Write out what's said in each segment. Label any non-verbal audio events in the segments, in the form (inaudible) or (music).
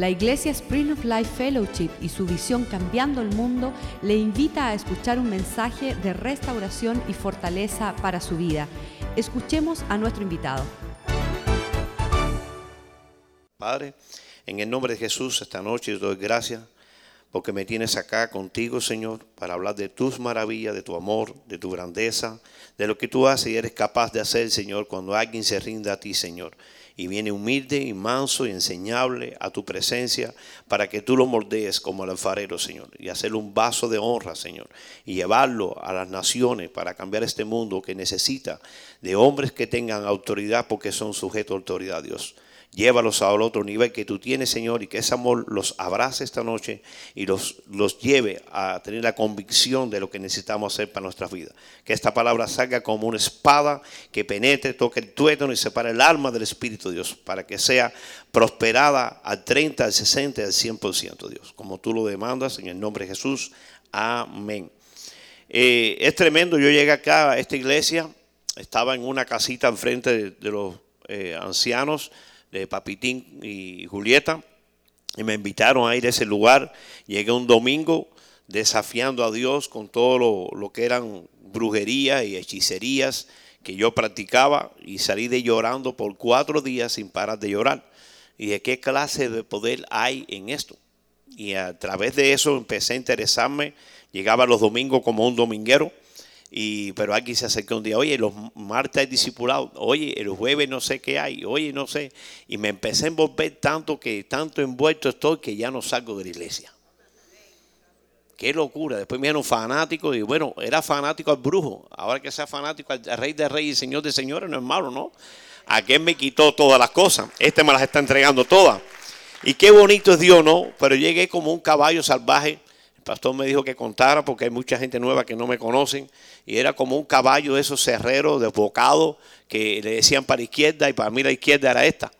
La Iglesia Spring of Life Fellowship y su visión Cambiando el Mundo le invita a escuchar un mensaje de restauración y fortaleza para su vida. Escuchemos a nuestro invitado. Padre, en el nombre de Jesús, esta noche doy gracias porque me tienes acá contigo, Señor, para hablar de tus maravillas, de tu amor, de tu grandeza, de lo que tú haces y eres capaz de hacer, Señor, cuando alguien se rinda a ti, Señor y viene humilde y manso y enseñable a tu presencia para que tú lo moldees como el alfarero, Señor, y hacerle un vaso de honra, Señor, y llevarlo a las naciones para cambiar este mundo que necesita de hombres que tengan autoridad porque son sujetos a autoridad, Dios. Llévalos al otro nivel que tú tienes, Señor, y que ese amor los abrace esta noche y los, los lleve a tener la convicción de lo que necesitamos hacer para nuestra vida. Que esta palabra salga como una espada que penetre, toque el tuétano y separe el alma del Espíritu, Dios, para que sea prosperada al 30, al 60, al 100%, Dios. Como tú lo demandas, en el nombre de Jesús. Amén. Eh, es tremendo, yo llegué acá a esta iglesia, estaba en una casita enfrente de, los eh, ancianos de Papitín y Julieta, y me invitaron a ir a ese lugar. Llegué un domingo desafiando a Dios con todo lo, que eran brujerías y hechicerías que yo practicaba y salí de llorando por cuatro días sin parar de llorar. Y de qué clase de poder hay en esto. Y a través de eso empecé a interesarme. Llegaba los domingos como un dominguero y, pero aquí se acercó un día, oye, los martes hay discipulado, oye, el jueves no sé qué hay, oye, no sé. Y me empecé a envolver tanto que tanto envuelto estoy que ya no salgo de la iglesia. Qué locura. Después me dieron fanático y bueno, era fanático al brujo. Ahora que sea fanático al rey de reyes y señor de señores, no es malo, ¿no? Aquel me quitó todas las cosas. Este me las está entregando todas. Y qué bonito es Dios, ¿no? Pero llegué como un caballo salvaje el pastor me dijo que contara porque hay mucha gente nueva que no me conocen. Y era como un caballo de esos cerreros desbocados que le decían para izquierda y para mí la izquierda era esta.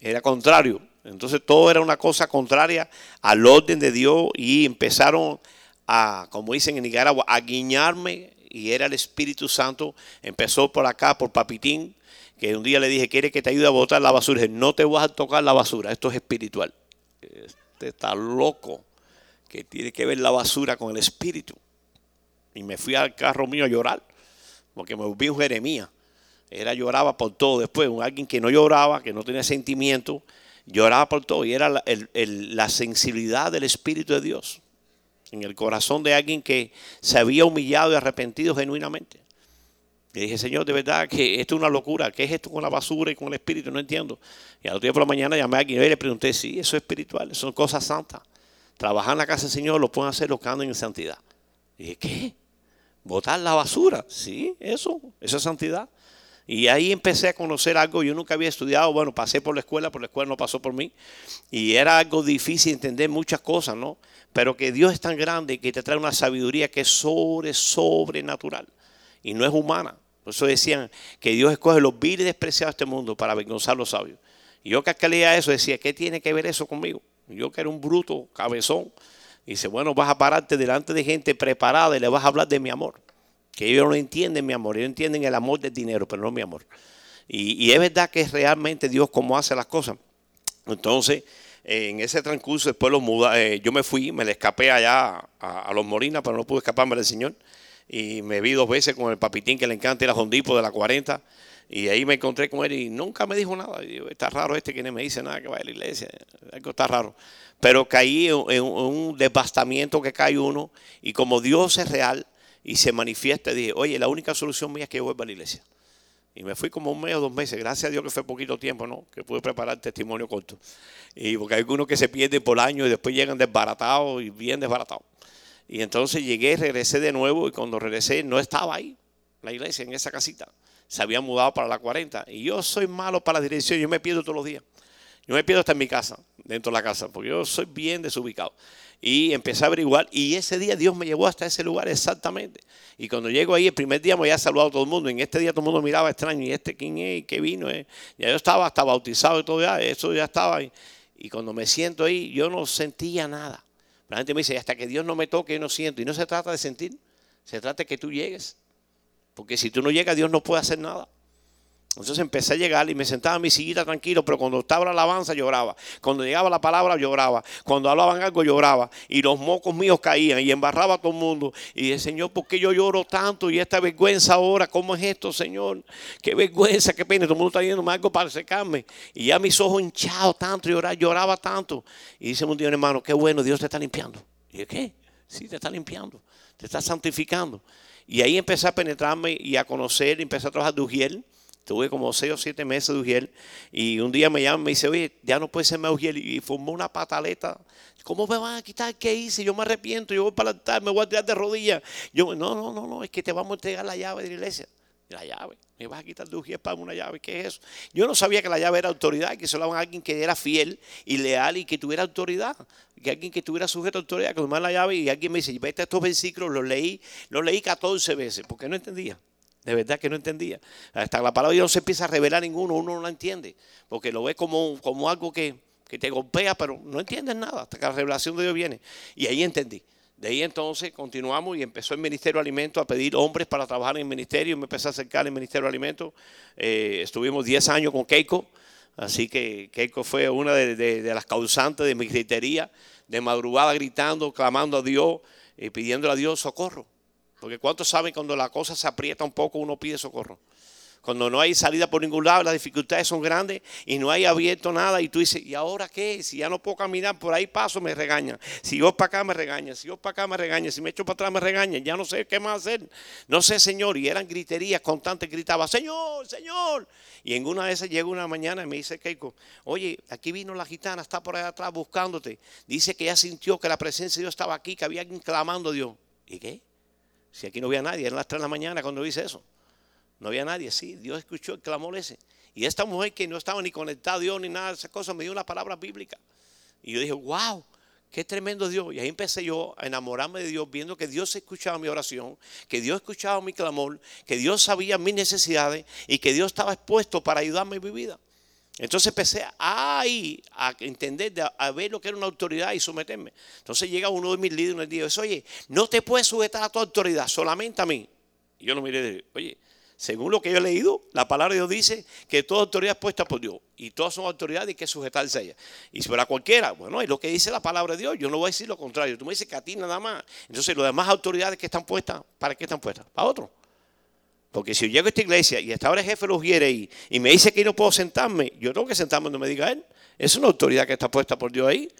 Era contrario. Entonces todo era una cosa contraria al orden de Dios y empezaron a, como dicen en Nicaragua, a guiñarme y era el Espíritu Santo. Empezó por acá, por Papitín, que un día le dije, ¿quiere que te ayude a botar la basura? dije, no te vas a tocar la basura, esto es espiritual. Este está loco que tiene que ver la basura con el espíritu. Y me fui al carro mío a llorar, porque me volví un Jeremías. Era lloraba por todo después, un alguien que no lloraba, que no tenía sentimiento, lloraba por todo. Y era la, sensibilidad del Espíritu de Dios en el corazón de alguien que se había humillado y arrepentido genuinamente. Y dije, Señor, de verdad que esto es una locura. ¿Qué es esto con la basura y con el espíritu? No entiendo. Y al otro día por la mañana llamé a alguien y le pregunté, sí, eso es espiritual, son cosas santas trabajar en la casa del Señor lo pueden hacer los que en santidad. Y ¿qué? ¿Botar la basura? Sí, eso, eso es santidad. Y ahí empecé a conocer algo, yo nunca había estudiado, bueno, pasé por la escuela, por la escuela no pasó por mí, y era algo difícil entender muchas cosas, ¿no? Pero que Dios es tan grande que te trae una sabiduría que es sobre, sobrenatural, y no es humana. Por eso decían que Dios escoge los viles despreciados de este mundo para avergonzar a los sabios. Y yo que leía eso decía, ¿qué tiene que ver eso conmigo? Yo que era un bruto, cabezón. dice, bueno, vas a pararte delante de gente preparada y le vas a hablar de mi amor. Que ellos no entienden mi amor, ellos entienden el amor del dinero, pero no mi amor. Y, es verdad que es realmente Dios como hace las cosas. Entonces, en ese transcurso, después los muda, eh, yo me fui, me le escapé allá a, los Morinas, pero no pude escaparme del Señor. Y me vi dos veces con el papitín que le encanta ir a Hondipo de la 40. Y ahí me encontré con él y nunca me dijo nada. Y está raro este que no me dice nada que vaya a la iglesia. Algo está raro. Pero caí en, un devastamiento que cae uno. Y como Dios es real y se manifiesta, dije, oye, la única solución mía es que yo vuelva a la iglesia. Y me fui como un mes o dos meses. Gracias a Dios que fue poquito tiempo, ¿no? Que pude preparar testimonio corto. Y porque hay algunos que se pierden por años y después llegan desbaratados y bien desbaratados. Y entonces llegué, regresé de nuevo y cuando regresé no estaba ahí la iglesia, en esa casita se había mudado para la 40. Y yo soy malo para la dirección, yo me pierdo todos los días. Yo me pierdo hasta en mi casa, dentro de la casa, porque yo soy bien desubicado. Y empecé a averiguar, y ese día Dios me llevó hasta ese lugar exactamente. Y cuando llego ahí, el primer día me había saludado a todo el mundo. En este día todo el mundo miraba extraño, ¿y este quién es? ¿Qué vino? Ya yo estaba hasta bautizado y todo, eso ya estaba. Y cuando me siento ahí, yo no sentía nada. La gente me dice, hasta que Dios no me toque, yo no siento. Y no se trata de sentir, se trata de que tú llegues. Porque si tú no llegas, Dios no puede hacer nada. Entonces empecé a llegar y me sentaba en mi sillita tranquilo, pero cuando estaba la alabanza lloraba. Cuando llegaba la palabra lloraba. Cuando hablaban algo lloraba. Y los mocos míos caían y embarraba a todo el mundo. Y dije, Señor, ¿por qué yo lloro tanto? Y esta vergüenza ahora, ¿cómo es esto, Señor? Qué vergüenza, qué pena. Todo el mundo está yendo algo para secarme. Y ya mis ojos hinchados tanto, lloraba, lloraba tanto. Y dice un día, hermano, qué bueno, Dios te está limpiando. Y dije, ¿qué? Sí, te está limpiando. Te está santificando. Y ahí empecé a penetrarme y a conocer, empecé a trabajar de Ujiel. Tuve como seis o siete meses de Ujiel. Y un día me llaman y me dice, oye, ya no puede ser más Ujiel. Y formó una pataleta. ¿Cómo me van a quitar? ¿Qué hice? Yo me arrepiento. Yo voy para el altar, me voy a tirar de rodillas. Yo, no, no, no, no, es que te vamos a entregar la llave de la iglesia. La llave. Me vas a quitar de Ujiel para una llave. ¿Qué es eso? Yo no sabía que la llave era autoridad, que se daban a alguien que era fiel y leal y que tuviera autoridad. Que alguien que estuviera sujeto a autoridad, que tomara la llave. Y alguien me dice, vete a estos versículos, los leí, los leí 14 veces, porque no entendía. De verdad que no entendía. Hasta la palabra no se empieza a revelar ninguno, uno no la entiende. Porque lo ve como, como algo que, que te golpea, pero no entiendes nada hasta que la revelación de Dios viene. Y ahí entendí. De ahí entonces continuamos y empezó el Ministerio de Alimentos a pedir hombres para trabajar en el ministerio. Me empecé a acercar al Ministerio de Alimentos. Eh, estuvimos 10 años con Keiko. Así que Keiko fue una de, de, las causantes de mi gritería, de madrugada gritando, clamando a Dios y pidiéndole a Dios socorro. Porque ¿cuántos saben cuando la cosa se aprieta un poco uno pide socorro? Cuando no hay salida por ningún lado, las dificultades son grandes y no hay abierto nada y tú dices, ¿y ahora qué? Si ya no puedo caminar, por ahí paso, me regañan. Si yo para acá me regañan, si yo para acá me regañan, si me echo para atrás me regañan, ya no sé qué más hacer. No sé, Señor, y eran griterías constantes, gritaba, Señor, Señor. Y en una de esas llega una mañana y me dice Keiko, oye, aquí vino la gitana, está por allá atrás buscándote. Dice que ya sintió que la presencia de Dios estaba aquí, que había alguien clamando a Dios. ¿Y qué? Si aquí no había nadie, eran las 3 de la mañana cuando dice eso. No había nadie, sí, Dios escuchó el clamor ese. Y esta mujer que no estaba ni conectada a Dios ni nada de esas cosas, me dio una palabra bíblica. Y yo dije, wow, qué tremendo Dios. Y ahí empecé yo a enamorarme de Dios, viendo que Dios escuchaba mi oración, que Dios escuchaba mi clamor, que Dios sabía mis necesidades y que Dios estaba expuesto para ayudarme en mi vida. Entonces empecé a, a entender, a ver lo que era una autoridad y someterme. Entonces llega uno de mis líderes y me dice, oye, no te puedes sujetar a tu autoridad, solamente a mí. Y yo lo miré y dije, oye, según lo que yo he leído, la palabra de Dios dice que toda autoridad es puesta por Dios. Y todas son autoridades y hay que sujetarse a ellas. Y si para cualquiera, bueno, es lo que dice la palabra de Dios. Yo no voy a decir lo contrario. Tú me dices que a ti nada más. Entonces, las demás autoridades que están puestas, ¿para qué están puestas? Para otro. Porque si yo llego a esta iglesia y hasta ahora el jefe los quiere y, y me dice que no puedo sentarme, yo tengo que sentarme donde me diga él. Es una autoridad que está puesta por Dios ahí.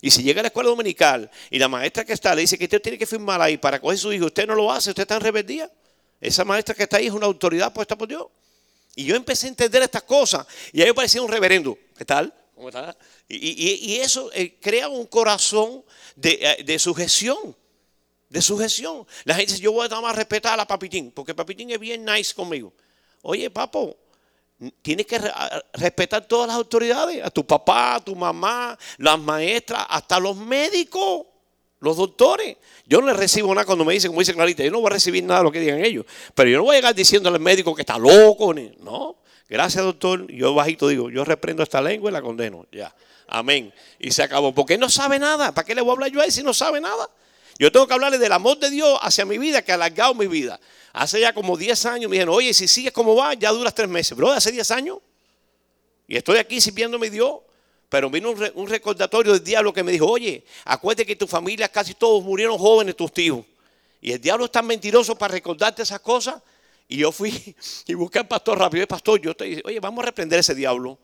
Y si llega a la escuela dominical y la maestra que está le dice que usted tiene que firmar ahí para coger su hijo, usted no lo hace, usted está en rebeldía. Esa maestra que está ahí es una autoridad puesta por Dios. Y yo empecé a entender estas cosas. Y ahí parecía un reverendo. ¿Qué tal? ¿Cómo está? Y, y, eso eh, crea un corazón de, eh, de sujeción de sujeción. La gente dice, yo voy a nada más respetar a Papitín, porque Papitín es bien nice conmigo. Oye, papo, tienes que respetar todas las autoridades, a tu papá, a tu mamá, las maestras, hasta los médicos, los doctores. Yo no les recibo nada cuando me dicen, como dice Clarita, yo no voy a recibir nada de lo que digan ellos, pero yo no voy a llegar diciéndole al médico que está loco, no. Gracias, doctor. Yo bajito digo, yo reprendo esta lengua y la condeno. Ya. Amén. Y se acabó. Porque no sabe nada. ¿Para qué le voy a hablar yo a él si no sabe nada? Yo tengo que hablarle del amor de Dios hacia mi vida, que ha alargado mi vida. Hace ya como 10 años me dijeron, oye, si sigues como va, ya duras 3 meses. Bro, hace 10 años. Y estoy aquí sirviéndome Dios. Pero vino un, recordatorio del diablo que me dijo, oye, acuérdate que tu familia casi todos murieron jóvenes, tus tíos. Y el diablo es tan mentiroso para recordarte esas cosas. Y yo fui (laughs) y busqué al pastor rápido. El pastor, yo te dije, oye, vamos a reprender a ese diablo.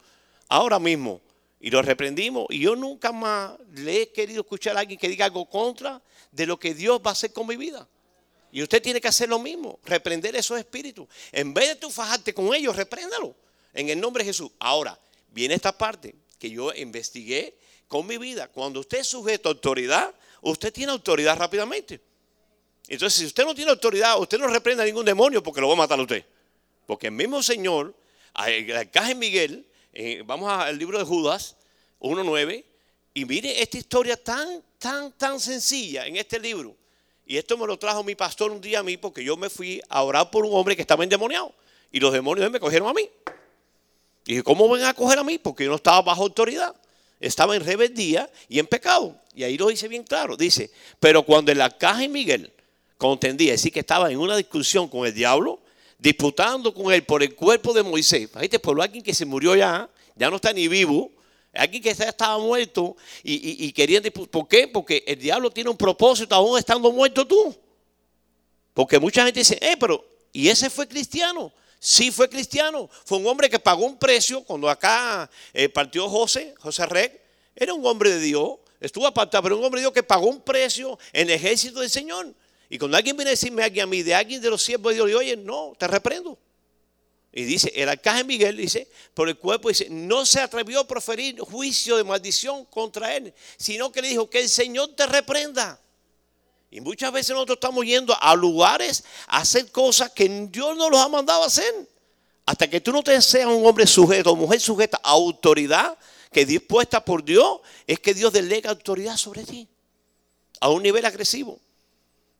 Ahora mismo. Y lo reprendimos. Y yo nunca más le he querido escuchar a alguien que diga algo contra de lo que Dios va a hacer con mi vida. Y usted tiene que hacer lo mismo, reprender esos espíritus. En vez de tú fajarte con ellos, repréndalo en el nombre de Jesús. Ahora, viene esta parte que yo investigué con mi vida. Cuando usted es sujeto a autoridad, usted tiene autoridad rápidamente. Entonces, si usted no tiene autoridad, usted no reprenda a ningún demonio porque lo va a matar a usted. Porque el mismo Señor, al arcángel Miguel, eh, vamos al libro de Judas 1.9, y mire esta historia tan, tan, tan sencilla en este libro. Y esto me lo trajo mi pastor un día a mí porque yo me fui a orar por un hombre que estaba endemoniado. Y los demonios me cogieron a mí. Y dije, ¿cómo van a coger a mí? Porque yo no estaba bajo autoridad. Estaba en rebeldía y en pecado. Y ahí lo dice bien claro. Dice, pero cuando el arcángel Miguel contendía, es decir, que estaba en una discusión con el diablo, disputando con él por el cuerpo de Moisés. Fíjate, por alguien que se murió ya, ya no está ni vivo, alguien que estaba muerto y, y, querían ¿Por qué? Porque el diablo tiene un propósito aún estando muerto tú. Porque mucha gente dice, eh, pero, ¿y ese fue cristiano? Sí fue cristiano. Fue un hombre que pagó un precio cuando acá eh, partió José, José Rey. Era un hombre de Dios. Estuvo apartado, pero un hombre de Dios que pagó un precio en el ejército del Señor. Y cuando alguien viene a decirme a mí, de alguien de los siervos de Dios, le oye, no, te reprendo. Y dice, el arcángel Miguel dice, por el cuerpo dice, no se atrevió a proferir juicio de maldición contra él, sino que le dijo, que el Señor te reprenda. Y muchas veces nosotros estamos yendo a lugares a hacer cosas que Dios no los ha mandado a hacer. Hasta que tú no te seas un hombre sujeto o mujer sujeta a autoridad que es dispuesta por Dios, es que Dios delega autoridad sobre ti. A un nivel agresivo.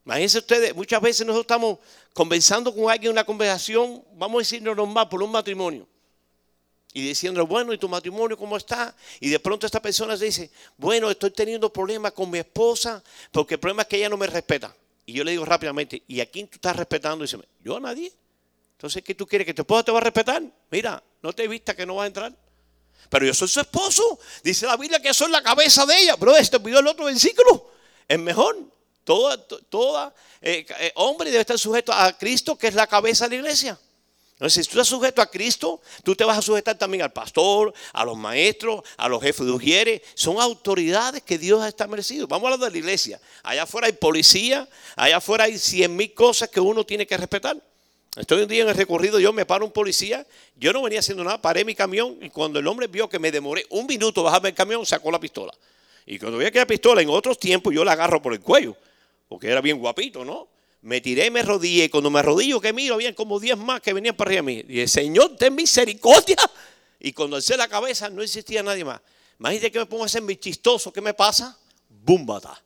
Imagínense ustedes, muchas veces nosotros estamos conversando con alguien en una conversación, vamos a decirlo normal, por un matrimonio. Y diciendo, bueno, ¿y tu matrimonio cómo está? Y de pronto esta persona se dice, bueno, estoy teniendo problemas con mi esposa porque el problema es que ella no me respeta. Y yo le digo rápidamente, ¿y a quién tú estás respetando? Dice, yo a nadie. Entonces, ¿qué tú quieres? ¿Que tu esposa te va a respetar? Mira, no te vista que no va a entrar. Pero yo soy su esposo. Dice la Biblia que soy la cabeza de ella. Pero este pidió el otro versículo. Es mejor. Toda, toda eh, eh, hombre debe estar sujeto a Cristo, que es la cabeza de la iglesia. Entonces, si tú estás sujeto a Cristo, tú te vas a sujetar también al pastor, a los maestros, a los jefes de ujieres. Son autoridades que Dios ha establecido. Vamos a hablar de la iglesia. Allá afuera hay policía, allá afuera hay cien mil cosas que uno tiene que respetar. Estoy un día en el recorrido, yo me paro un policía, yo no venía haciendo nada, paré mi camión y cuando el hombre vio que me demoré un minuto bajarme el camión, sacó la pistola. Y cuando vi aquella pistola en otros tiempos, yo la agarro por el cuello porque era bien guapito, ¿no? Me tiré me rodillé. Cuando me arrodillo, que miro, había como 10 más que venían para arriba de mí. Y el Señor, ten misericordia. Y cuando alcé la cabeza, no existía nadie más. Imagínate que me pongo a hacer mi chistoso. ¿Qué me pasa? ¡Búmbata!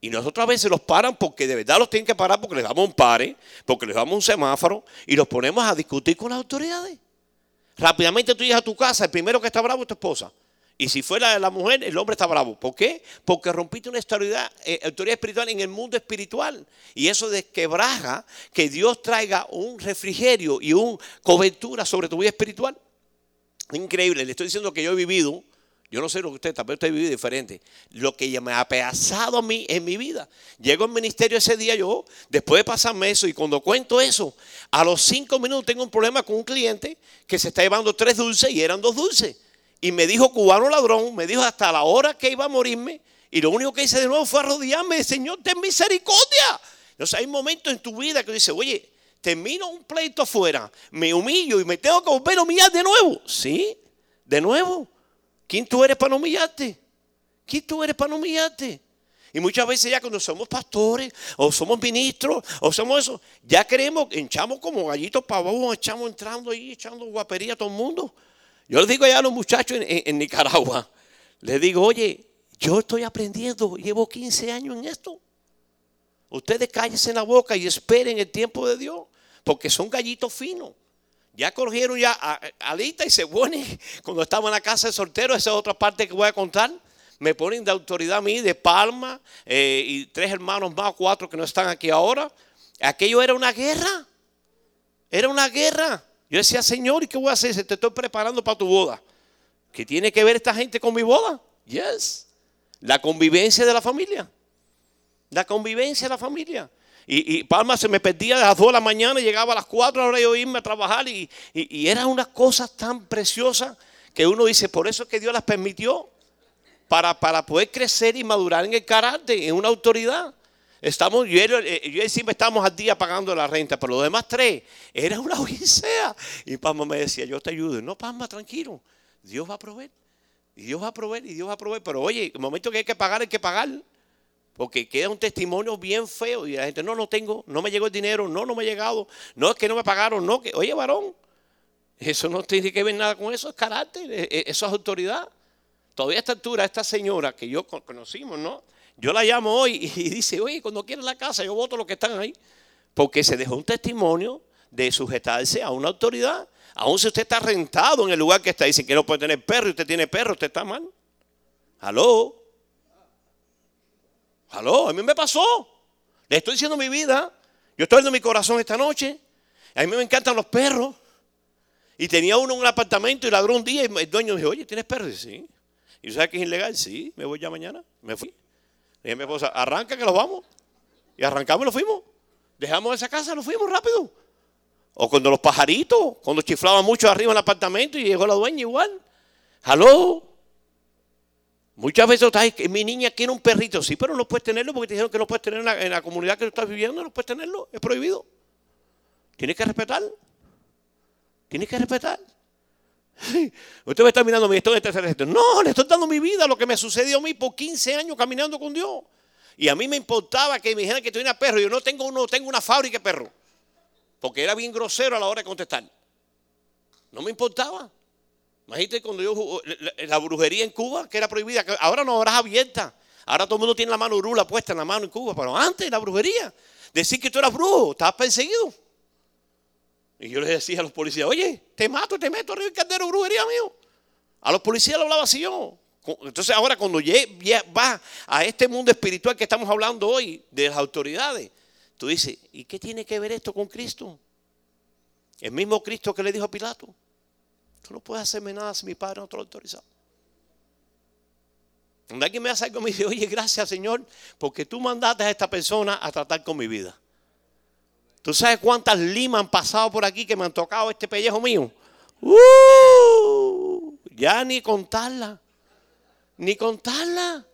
Y nosotros a veces los paran porque de verdad los tienen que parar porque les damos un pare, porque les damos un semáforo y los ponemos a discutir con las autoridades. Rápidamente tú llegas a tu casa, el primero que está bravo es tu esposa. Y si fuera la mujer, el hombre está bravo. ¿Por qué? Porque rompiste una autoridad, eh, espiritual en el mundo espiritual. Y eso desquebraja que Dios traiga un refrigerio y una cobertura sobre tu vida espiritual. Increíble. Le estoy diciendo que yo he vivido, yo no sé lo que usted, tal vez usted ha vivido diferente. Lo que me ha peazado a mí en mi vida. Llego al ministerio ese día yo, después de pasarme eso, y cuando cuento eso, a los cinco minutos tengo un problema con un cliente que se está llevando tres dulces y eran dos dulces y me dijo cubano ladrón, me dijo hasta la hora que iba a morirme. Y lo único que hice de nuevo fue arrodillarme, Señor, ten misericordia. Entonces hay momentos en tu vida que dices, oye, termino un pleito afuera, me humillo y me tengo que volver a humillar de nuevo. Sí, de nuevo. ¿Quién tú eres para no humillarte? ¿Quién tú eres para no humillarte? Y muchas veces ya cuando somos pastores o somos ministros o somos eso, ya queremos, echamos como gallitos pavos, echamos entrando ahí, echando guapería a todo el mundo. Yo les digo ya a los muchachos en, Nicaragua, les digo, oye, yo estoy aprendiendo, llevo 15 años en esto. Ustedes cállense en la boca y esperen el tiempo de Dios, porque son gallitos finos. Ya cogieron ya Alita y se pone, cuando estaba en la casa de soltero, esa es otra parte que voy a contar. Me ponen de autoridad a mí, de palma, eh, y tres hermanos más, cuatro que no están aquí ahora. Aquello era una guerra. Era una guerra. Yo decía, Señor, ¿y qué voy a hacer? Te estoy preparando para tu boda. ¿Qué tiene que ver esta gente con mi boda? Yes. La convivencia de la familia. La convivencia de la familia. Y, Palma se me perdía a las 2 de la mañana y llegaba a las 4 hora de irme a trabajar. Y, y, eran unas cosas tan preciosas que uno dice, por eso es que Dios las permitió. Para, para poder crecer y madurar en el carácter, en una autoridad. Estamos, yo, eh, yo siempre estamos al día pagando la renta, pero los demás tres, era una odisea. Y Palma me decía, yo te ayudo. No, Palma, tranquilo, Dios va a proveer. Y Dios va a proveer, y Dios va a proveer. Pero oye, el momento que hay que pagar, hay que pagar. Porque queda un testimonio bien feo. Y la gente, no, no tengo, no me llegó el dinero, no, no me ha llegado. No, es que no me pagaron, no, que, oye, varón, eso no tiene que ver nada con eso, es carácter, e, e, eso es autoridad. Todavía a esta altura, esta señora que yo conocimos, ¿no? Yo la llamo hoy y dice, oye, cuando quieras la casa, yo voto los que están ahí. Porque se dejó un testimonio de sujetarse a una autoridad. Aún si usted está rentado en el lugar que está, dicen que no puede tener perro y usted tiene perro, usted está mal. ¿Aló? ¿Aló? A mí me pasó. Le estoy diciendo mi vida. Yo estoy en mi corazón esta noche. A mí me encantan los perros. Y tenía uno en un apartamento y ladró un día y el dueño dijo, oye, ¿tienes perros? Sí. ¿Y sabes que es ilegal? Sí, me voy ya mañana. Me fui. Dije a mi esposa, arranca que los vamos. Y arrancamos y nos fuimos. Dejamos esa casa, nos fuimos rápido. O cuando los pajaritos, cuando chiflaban mucho arriba en el apartamento y llegó la dueña igual. Aló. Muchas veces mi niña quiere un perrito, sí, pero no puedes tenerlo porque te dijeron que no puedes tener en la, en la comunidad que tú estás viviendo, no puedes tenerlo, es prohibido. Tienes que respetar. Tienes que respetar. (laughs) Usted me está mirando mi historia de No, le estoy dando mi vida, lo que me sucedió a mí por 15 años caminando con Dios. Y a mí me importaba que me dijeran que tuviera perro. Yo no tengo uno, tengo una fábrica de perro. Porque era bien grosero a la hora de contestar. No me importaba. Imagínate cuando yo la, brujería en Cuba, que era prohibida, ahora no habrás abierta. Ahora todo el mundo tiene la mano rula puesta en la mano en Cuba, pero antes la brujería. Decir que tú eras brujo, estabas perseguido. Y yo les decía a los policías, oye, te mato, te meto arriba el caldero brujería mío. A los policías lo hablaba así yo. Entonces ahora cuando va a este mundo espiritual que estamos hablando hoy, de las autoridades, tú dices, ¿y qué tiene que ver esto con Cristo? El mismo Cristo que le dijo a Pilato, tú no puedes hacerme nada si mi padre no te lo autorizado. Cuando alguien me hace algo, me dice, oye, gracias Señor, porque tú mandaste a esta persona a tratar con mi vida. ¿Tú sabes cuántas limas han pasado por aquí que me han tocado este pellejo mío? Uh, ya ni contarla. Ni contarla.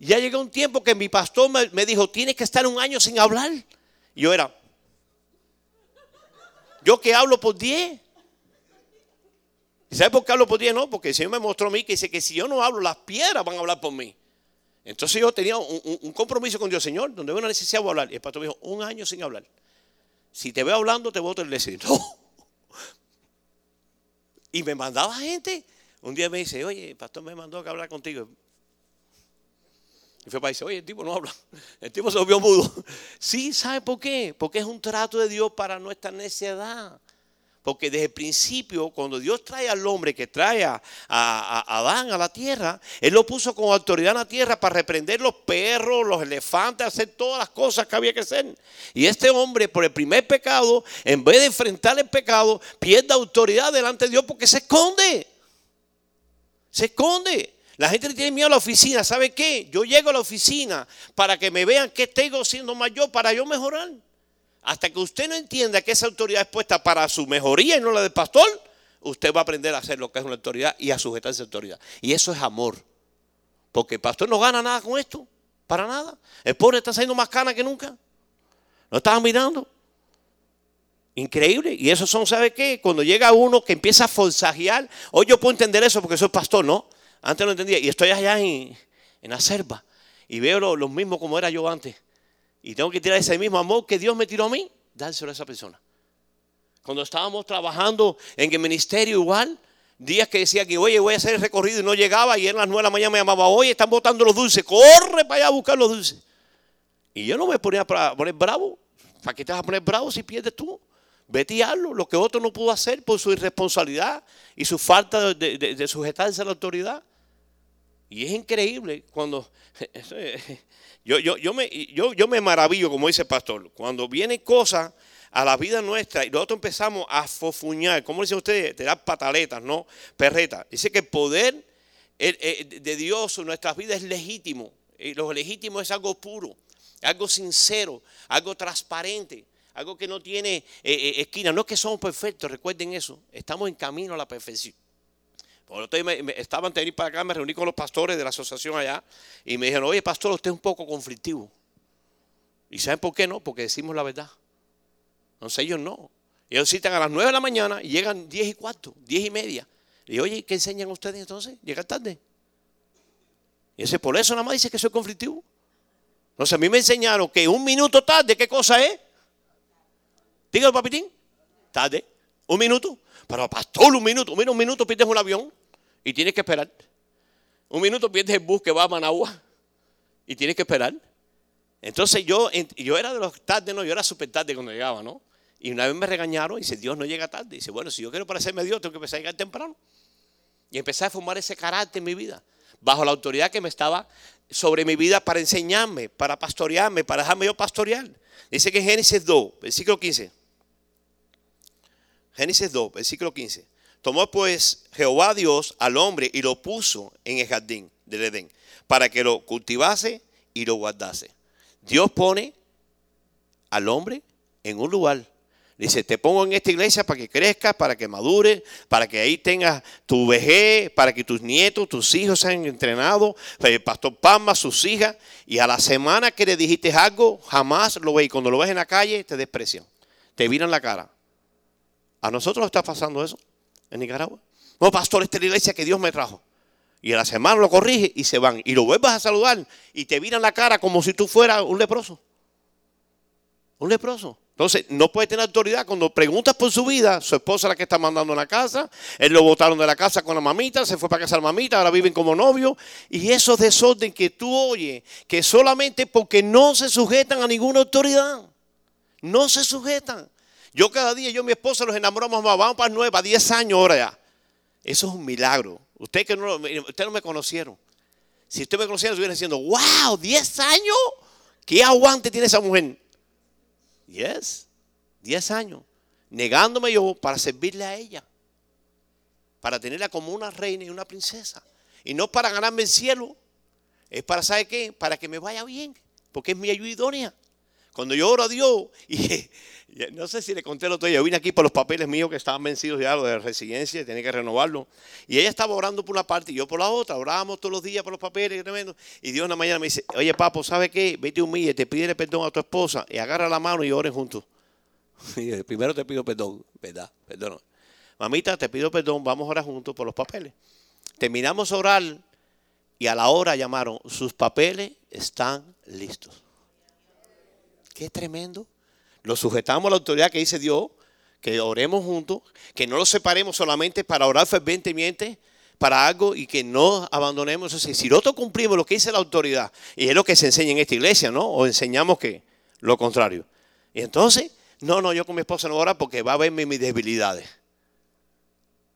Ya llegó un tiempo que mi pastor me, dijo, tienes que estar un año sin hablar. Y yo era, yo que hablo por 10. ¿Y sabes por qué hablo por 10? No, porque el Señor me mostró a mí que dice que si yo no hablo, las piedras van a hablar por mí. Entonces yo tenía un, compromiso con Dios, Señor, donde veo una necesidad de hablar. Y el pastor me dijo, un año sin hablar. Si te veo hablando, te voto el decir. (laughs) Y me mandaba gente. Un día me dice, oye, el pastor me mandó a hablar contigo. Y fue para decir, oye, el tipo no habla. El tipo se volvió mudo. (laughs) Sí, ¿sabe por qué? Porque es un trato de Dios para nuestra necedad. Porque desde el principio, cuando Dios trae al hombre que trae a, Adán a la tierra, Él lo puso con autoridad en la tierra para reprender los perros, los elefantes, hacer todas las cosas que había que hacer. Y este hombre, por el primer pecado, en vez de enfrentar el pecado, pierde autoridad delante de Dios porque se esconde. Se esconde. La gente tiene miedo a la oficina. ¿Sabe qué? Yo llego a la oficina para que me vean que tengo siendo mayor, para yo mejorar. Hasta que usted no entienda que esa autoridad es puesta para su mejoría y no la del pastor, usted va a aprender a hacer lo que es una autoridad y a sujetar esa autoridad. Y eso es amor. Porque el pastor no gana nada con esto, para nada. El pobre está saliendo más cana que nunca. ¿No estaban mirando? Increíble. Y eso son, ¿sabe qué? Cuando llega uno que empieza a forzajear, hoy yo puedo entender eso porque soy pastor, ¿no? Antes no entendía. Y estoy allá en, en la selva y veo lo, lo mismo como era yo antes. Y tengo que tirar ese mismo amor que Dios me tiró a mí, dárselo a esa persona. Cuando estábamos trabajando en el ministerio igual, días que decía que, oye, voy a hacer el recorrido y no llegaba, y en las nueve de la mañana me llamaba, oye, están botando los dulces, corre para allá a buscar los dulces. Y yo no me ponía para poner bravo. ¿Para qué te vas a poner bravo si pierdes tú? Vete y hazlo, lo que otro no pudo hacer por su irresponsabilidad y su falta de, de sujetarse a la autoridad. Y es increíble cuando (laughs) yo, yo, yo, me, yo, yo me maravillo, como dice el pastor, cuando vienen cosas a la vida nuestra y nosotros empezamos a fofuñar, como dicen ustedes, te dan pataletas, ¿no? Perretas. Dice que el poder de Dios en nuestras vidas es legítimo. Y lo legítimo es algo puro, algo sincero, algo transparente, algo que no tiene eh, eh, esquina. No es que somos perfectos, recuerden eso. Estamos en camino a la perfección. Por me, estaban de para acá, me reuní con los pastores de la asociación allá y me dijeron, oye pastor, usted es un poco conflictivo. ¿Y saben por qué no? Porque decimos la verdad. Entonces ellos no. Ellos citan a las 9 de la mañana y llegan 10 y cuarto, 10 y media. Y oye, ¿qué enseñan ustedes entonces? Llegan tarde. Y ese por eso nada más dice que soy conflictivo. Entonces a mí me enseñaron que un minuto tarde, ¿qué cosa es? Dígalo, papitín. Tarde. Un minuto. Pero pastor, un minuto. Mira, un minuto pierdes un avión y tienes que esperar. Un minuto pierdes el bus que va a Managua y tienes que esperar. Entonces yo, yo era de los tarde, no, yo era súper tarde cuando llegaba, ¿no? Y una vez me regañaron y dice, Dios no llega tarde. Dice, bueno, si yo quiero parecerme a Dios, tengo que empezar a llegar temprano. Y empecé a formar ese carácter en mi vida, bajo la autoridad que me estaba sobre mi vida para enseñarme, para pastorearme, para dejarme yo pastorear. Dice que Génesis 2, versículo 15. Génesis 2, versículo 15. Tomó pues Jehová Dios al hombre y lo puso en el jardín del Edén para que lo cultivase y lo guardase. Dios pone al hombre en un lugar. Dice, te pongo en esta iglesia para que crezcas, para que madure, para que ahí tengas tu vejez, para que tus nietos, tus hijos sean entrenados, el pastor Palma, sus hijas, y a la semana que le dijiste algo, jamás lo veis. Cuando lo ves en la calle, te desprecian, te viran la cara. ¿A nosotros está pasando eso en Nicaragua? No, pastor, esta es la iglesia que Dios me trajo. Y a la semana lo corrige y se van. Y lo vuelvas a saludar y te viran la cara como si tú fueras un leproso. Un leproso. Entonces, no puede tener autoridad. Cuando preguntas por su vida, su esposa es la que está mandando en la casa, él lo botaron de la casa con la mamita, se fue para casa la mamita, ahora viven como novios. Y esos desorden que tú oyes, que solamente porque no se sujetan a ninguna autoridad. No se sujetan. Yo cada día, yo y mi esposa nos enamoramos más, vamos para nueva, 10 años ahora ya. Eso es un milagro. Usted que no, usted no me conocieron. Si usted me conociera, estuviera diciendo, wow, 10 años. ¿Qué aguante tiene esa mujer? Yes, 10 años. Negándome yo para servirle a ella. Para tenerla como una reina y una princesa. Y no para ganarme el cielo. Es para, ¿sabe qué? Para que me vaya bien. Porque es mi ayuda idónea. Cuando yo oro a Dios, (laughs) y no sé si le conté el otro día, yo vine aquí por los papeles míos que estaban vencidos ya, los de residencia, tenía que renovarlo. Y ella estaba orando por una parte y yo por la otra. Orábamos todos los días por los papeles, tremendo. Y Dios una mañana me dice, oye papo, ¿sabe qué? Vete y te pide perdón a tu esposa y agarra la mano y oren juntos. (laughs) Y primero te pido perdón, ¿verdad? Perdón. Mamita, te pido perdón, vamos a orar juntos por los papeles. Terminamos a orar y a la hora llamaron, sus papeles están listos. Qué tremendo. Lo sujetamos a la autoridad que dice Dios, que oremos juntos, que no lo separemos solamente para orar ferventemente para algo y que no abandonemos. eso. si nosotros cumplimos lo que dice la autoridad, y es lo que se enseña en esta iglesia, ¿no? O enseñamos que lo contrario. Y entonces, no, no, yo con mi esposa no ora porque va a verme mis debilidades.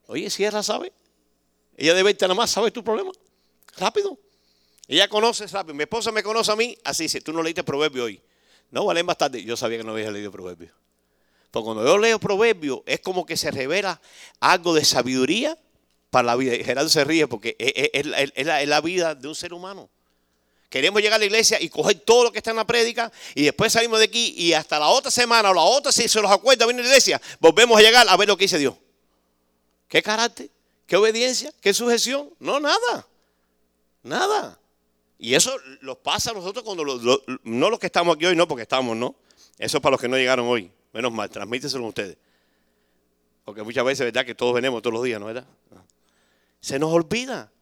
Oye, si ella sabe, ella debe irte nada más, ¿sabe tu problema? Rápido. Ella conoce rápido. Mi esposa me conoce a mí, así dice, tú no leíste proverbio hoy. No, valen bastante. Yo sabía que no había leído Proverbios. Porque cuando yo leo Proverbios, es como que se revela algo de sabiduría para la vida. Y Gerardo se ríe porque es, la, vida de un ser humano. Queremos llegar a la iglesia y coger todo lo que está en la prédica y después salimos de aquí y hasta la otra semana o la otra, si se los acuerda, viene a la iglesia, volvemos a llegar a ver lo que dice Dios. ¿Qué carácter? ¿Qué obediencia? ¿Qué sujeción? No, nada. Nada. Y eso los pasa a nosotros cuando, no los que estamos aquí hoy, no porque estamos, ¿no? Eso es para los que no llegaron hoy. Menos mal, transmíteselo a ustedes. Porque muchas veces, ¿verdad? Que todos venimos todos los días, ¿no verdad? Se nos olvida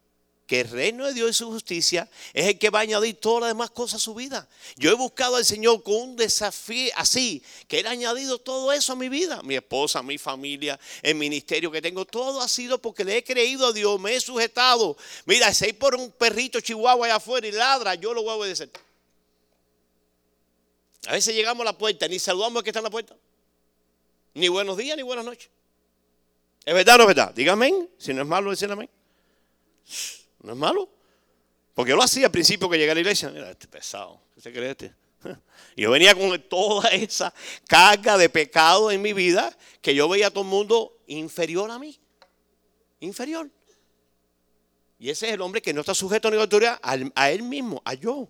que el reino de Dios y su justicia es el que va a añadir todas las demás cosas a su vida. Yo he buscado al Señor con un desafío así, que Él ha añadido todo eso a mi vida. Mi esposa, mi familia, el ministerio que tengo, todo ha sido porque le he creído a Dios, me he sujetado. Mira, si hay por un perrito chihuahua allá afuera y ladra, yo lo voy a obedecer. A veces llegamos a la puerta, ni saludamos al que está en la puerta. Ni buenos días, ni buenas noches. ¿Es verdad o no es verdad? Dígame, si no es malo decir amén. No es malo. Porque yo lo hacía al principio que llegué a la iglesia. Mira, este pesado. ¿Qué se cree este? (laughs) Yo venía con toda esa carga de pecado en mi vida que yo veía a todo el mundo inferior a mí. Inferior. Y ese es el hombre que no está sujeto a ninguna autoridad, a él mismo, a yo.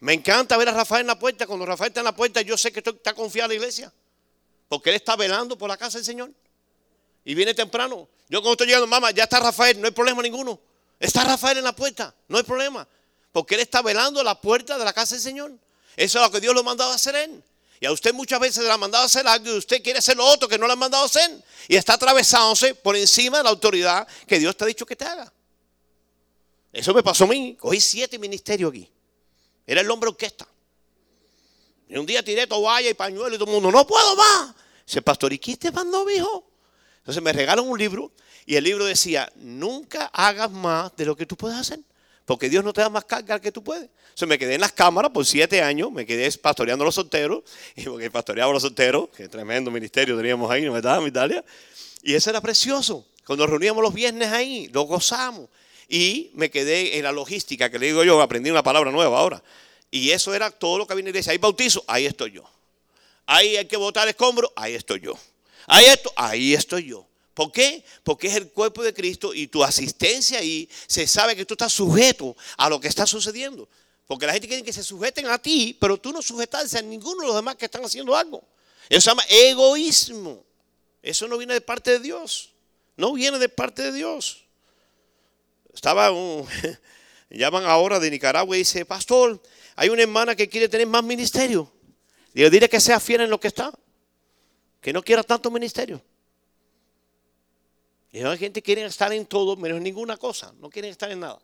Me encanta ver a Rafael en la puerta. Cuando Rafael está en la puerta, yo sé que está confiado en la iglesia. Porque él está velando por la casa del Señor. Y viene temprano. Yo cuando estoy llegando, mamá, ya está Rafael, no hay problema ninguno. Está Rafael en la puerta, no hay problema. Porque él está velando la puerta de la casa del Señor. Eso es lo que Dios lo ha mandado a hacer él. Y a usted muchas veces le ha mandado a hacer algo y usted quiere hacer lo otro que no le ha mandado a hacer. Y está atravesándose por encima de la autoridad que Dios te ha dicho que te haga. Eso me pasó a mí. Cogí siete ministerios aquí. Era el hombre orquesta. Y un día tiré toalla y pañuelo y todo el mundo, no puedo más. Dice, pastor, ¿y quién te mandó, hijo? Entonces me regalan un libro y el libro decía, nunca hagas más de lo que tú puedes hacer, porque Dios no te da más carga que tú puedes. Entonces me quedé en las cámaras por siete años, me quedé pastoreando a los solteros, (laughs) y porque pastoreaba a los solteros, que tremendo ministerio teníamos ahí, ¿no verdad, Italia? Y eso era precioso. Cuando nos reuníamos los viernes ahí, lo gozamos. Y me quedé en la logística, que le digo yo, aprendí una palabra nueva ahora. Y eso era todo lo que había en la iglesia. Hay bautizo, ahí estoy yo. Ahí hay que botar escombros, ahí estoy yo. Hay esto, ahí estoy yo. ¿Por qué? Porque es el cuerpo de Cristo y tu asistencia ahí se sabe que tú estás sujeto a lo que está sucediendo. Porque la gente quiere que se sujeten a ti, pero tú no sujetas a ninguno de los demás que están haciendo algo. Eso se llama egoísmo. Eso no viene de parte de Dios. No viene de parte de Dios. Estaba un, (laughs) llaman ahora de Nicaragua y dice, pastor, hay una hermana que quiere tener más ministerio. Digo, dile que sea fiel en lo que está. Que no quiera tanto ministerio. Y hay gente quiere estar en todo, menos en ninguna cosa. No quieren estar en nada.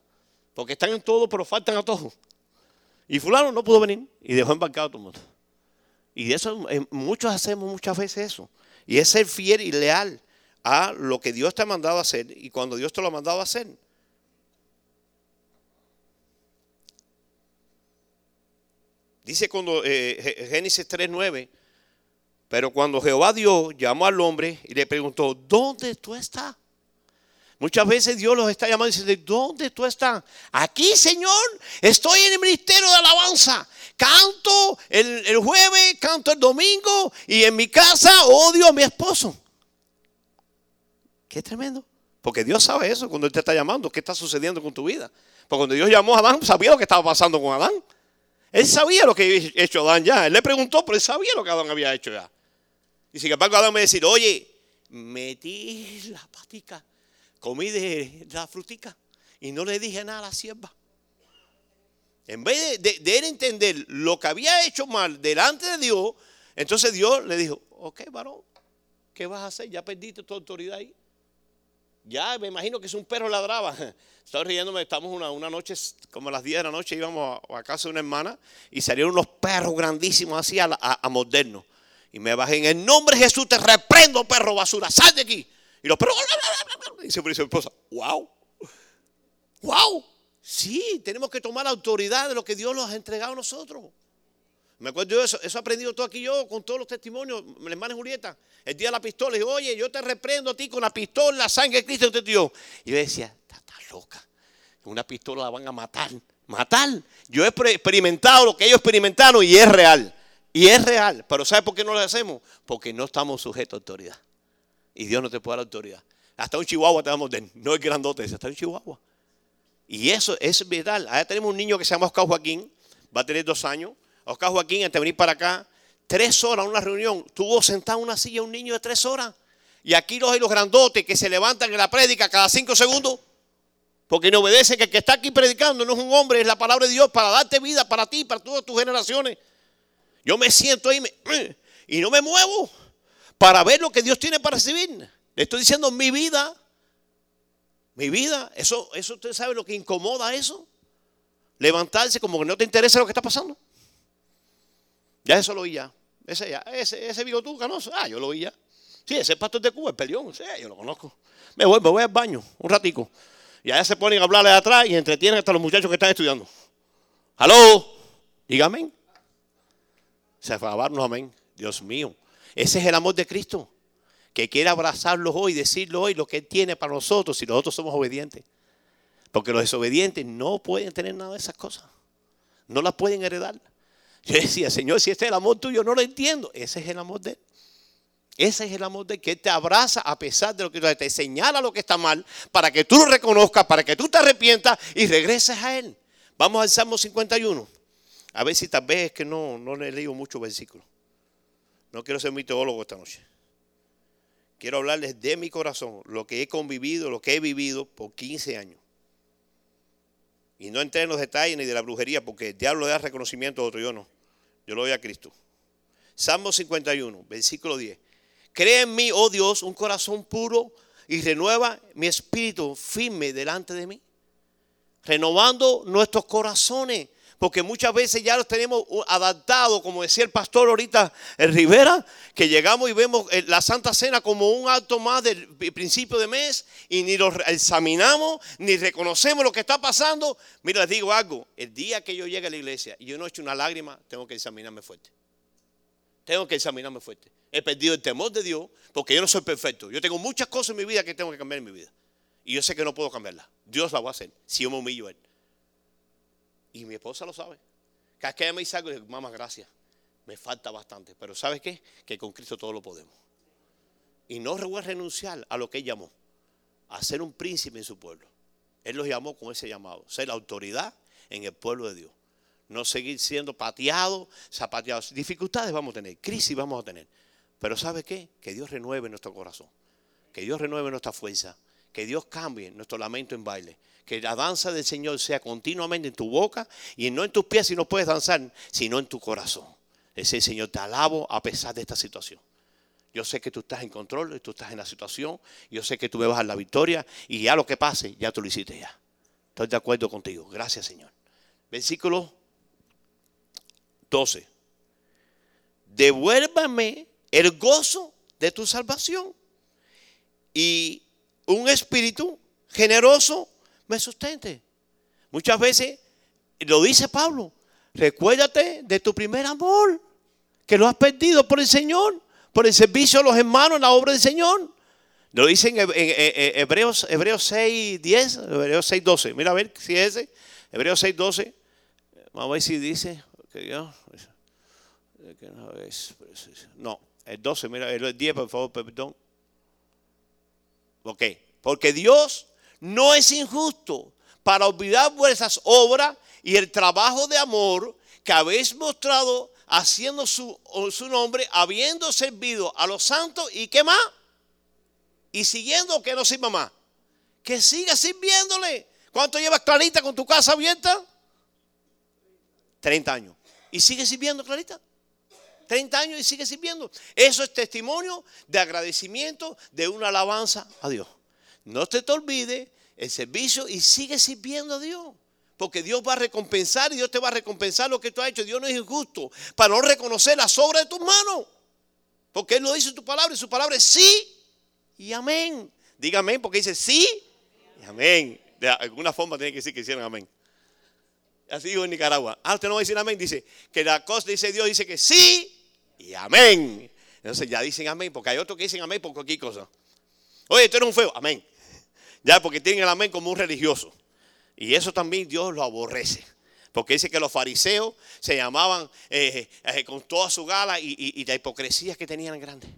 Porque están en todo, pero faltan a todo. Y fulano no pudo venir y dejó embarcado a todo el mundo. Y eso eh, muchos hacemos muchas veces eso. Y es ser fiel y leal a lo que Dios te ha mandado a hacer y cuando Dios te lo ha mandado a hacer. Dice cuando eh, Génesis 3:9, pero cuando Jehová Dios llamó al hombre y le preguntó, ¿dónde tú estás? Muchas veces Dios los está llamando y dice, ¿dónde tú estás? Aquí, Señor, estoy en el ministerio de alabanza. Canto el, jueves, canto el domingo y en mi casa odio a mi esposo. Qué tremendo. Porque Dios sabe eso cuando Él te está llamando, qué está sucediendo con tu vida. Porque cuando Dios llamó a Adán, sabía lo que estaba pasando con Adán. Él sabía lo que había hecho Adán ya. Él le preguntó, pero él sabía lo que Adán había hecho ya. Y sin embargo, Adán me decía, oye, metí la patica comí de la frutica y no le dije nada a la sierva. En vez de, él entender lo que había hecho mal delante de Dios, entonces Dios le dijo, ok, varón, ¿qué vas a hacer? Ya perdiste tu autoridad ahí. Ya me imagino que es un perro ladraba. (laughs) Estaba riéndome, estamos una, una, noche, como a las 10 de la noche, íbamos a, casa de una hermana y salieron unos perros grandísimos así a, a, a Y me bajé, en el nombre de Jesús te reprendo, perro basura, sal de aquí. Y los perros, y se dice mi esposa, wow, wow, sí, tenemos que tomar la autoridad de lo que Dios nos ha entregado a nosotros. Me acuerdo de eso, eso he aprendido todo aquí yo con todos los testimonios, la hermana Julieta, el día de la pistola, y oye, yo te reprendo a ti con la pistola, la sangre de Cristo te dio. Y yo decía, estás loca, una pistola la van a matar, matar. Yo he experimentado lo que ellos experimentaron y es real, y es real, pero ¿sabes por qué no lo hacemos? Porque no estamos sujetos a autoridad. Y Dios no te puede dar autoridad. Hasta un chihuahua te damos de, no es grandote, hasta un chihuahua. Y eso es vital. Ahora tenemos un niño que se llama Oscar Joaquín, va a tener dos años. Oscar Joaquín, antes de venir para acá, tres horas una reunión, tuvo sentado en una silla un niño de tres horas. Y aquí los hay los grandotes que se levantan en la prédica cada cinco segundos. Porque no obedece que el que está aquí predicando no es un hombre, es la palabra de Dios para darte vida para ti, para todas tus generaciones. Yo me siento ahí (clears throat) y no me muevo para ver lo que Dios tiene para recibir. Le estoy diciendo mi vida, mi vida, eso, eso usted sabe lo que incomoda eso. Levantarse como que no te interesa lo que está pasando. Ya eso lo oí ya. Ese, ya, ese, ese bigotú canoso, ah, yo lo oí ya. Sí, ese pastor de Cuba, el peleón, sí, yo lo conozco. Me voy, me voy al baño un ratico. Y allá se ponen a hablarle de atrás y entretienen hasta los muchachos que están estudiando. ¡Aló! Dígame. Se acabaron amén. Dios mío. Ese es el amor de Cristo, que quiere abrazarlos hoy, decirlo hoy lo que Él tiene para nosotros si nosotros somos obedientes. Porque los desobedientes no pueden tener nada de esas cosas. No las pueden heredar. Yo decía, Señor, si este es el amor tuyo, no lo entiendo. Ese es el amor de Él. Ese es el amor de que Él te abraza a pesar de lo que te señala lo que está mal, para que tú lo reconozcas, para que tú te arrepientas y regreses a Él. Vamos al Salmo 51. A ver si tal vez es que no, no le he leído muchos versículos. No quiero ser mi teólogo esta noche. Quiero hablarles de mi corazón, lo que he convivido, lo que he vivido por 15 años. Y no entré en los detalles ni de la brujería, porque el diablo da reconocimiento a otro, yo no. Yo lo doy a Cristo. Salmo 51, versículo 10. Cree en mí, oh Dios, un corazón puro y renueva mi espíritu firme delante de mí. Renovando nuestros corazones porque muchas veces ya los tenemos adaptados, como decía el pastor ahorita en Rivera, que llegamos y vemos eh, la Santa Cena como un acto más del principio de mes y ni lo examinamos, ni reconocemos lo que está pasando. Mira, les digo algo, el día que yo llegue a la iglesia y yo no eche una lágrima, tengo que examinarme fuerte. Tengo que examinarme fuerte. He perdido el temor de Dios porque yo no soy perfecto. Yo tengo muchas cosas en mi vida que tengo que cambiar en mi vida. Y yo sé que no puedo cambiarlas. Dios la va a hacer si yo me humillo a Él. Y mi esposa lo sabe. Cada vez que ella me dice algo, digo, mamá, gracias. Me falta bastante. Pero ¿sabes qué? Que con Cristo todo lo podemos. y no voy a renunciar a lo que él llamó, a ser un príncipe en su pueblo. Él los llamó con ese llamado, ser la autoridad en el pueblo de Dios. No seguir siendo pateados, zapateados. Dificultades vamos a tener, crisis vamos a tener. Pero ¿sabe qué? Que Dios renueve nuestro corazón, que Dios renueve nuestra fuerza, que Dios cambie nuestro lamento en baile, que la danza del Señor sea continuamente en tu boca y no en tus pies si no puedes danzar, sino en tu corazón. Ese Señor te alabo a pesar de esta situación. Yo sé que tú estás en control, tú estás en la situación, yo sé que tú me vas a la victoria y ya lo que pase, ya tú lo hiciste ya. Estoy de acuerdo contigo. Gracias, Señor. Versículo 12. Devuélvame el gozo de tu salvación y un espíritu generoso me sustente. Muchas veces lo dice Pablo, recuérdate de tu primer amor, que lo has perdido por el Señor por el servicio a los hermanos en la obra del Señor. Lo dice en, Hebreos, Hebreos 6, 10, Hebreos 6, 12. Mira a ver si es ese. Hebreos 6, 12. Vamos a ver si dice. No, el 12, mira, el 10, por favor, perdón. Ok, porque Dios no es injusto para olvidar vuestras obras y el trabajo de amor que habéis mostrado haciendo su, su nombre, habiendo servido a los santos y qué más. Y siguiendo que no sirva más. Que siga sirviéndole. ¿Cuánto llevas Clarita con tu casa abierta? 30 años. ¿Y sigue sirviendo Clarita? 30 años y sigue sirviendo. Eso es testimonio de agradecimiento, de una alabanza a Dios. No te te olvides el servicio y sigue sirviendo a Dios. Porque Dios va a recompensar y Dios te va a recompensar lo que tú has hecho. Dios no es injusto para no reconocer las obras de tus manos. Porque Él lo dice en tu palabra y su palabra es sí y amén. Diga amén porque dice sí y amén. De alguna forma tiene que decir que hicieron amén. Así digo en Nicaragua. Ah, no va a decir amén. Dice que la cosa dice Dios, dice que sí y amén. Entonces ya dicen amén porque hay otros que dicen amén por cualquier cosa. Oye, tú eres un feo. Amén. Ya porque tienen el amén como un religioso. Y eso también Dios lo aborrece. Porque dice que los fariseos se llamaban eh, eh, con toda su gala y, la hipocresía que tenían grande.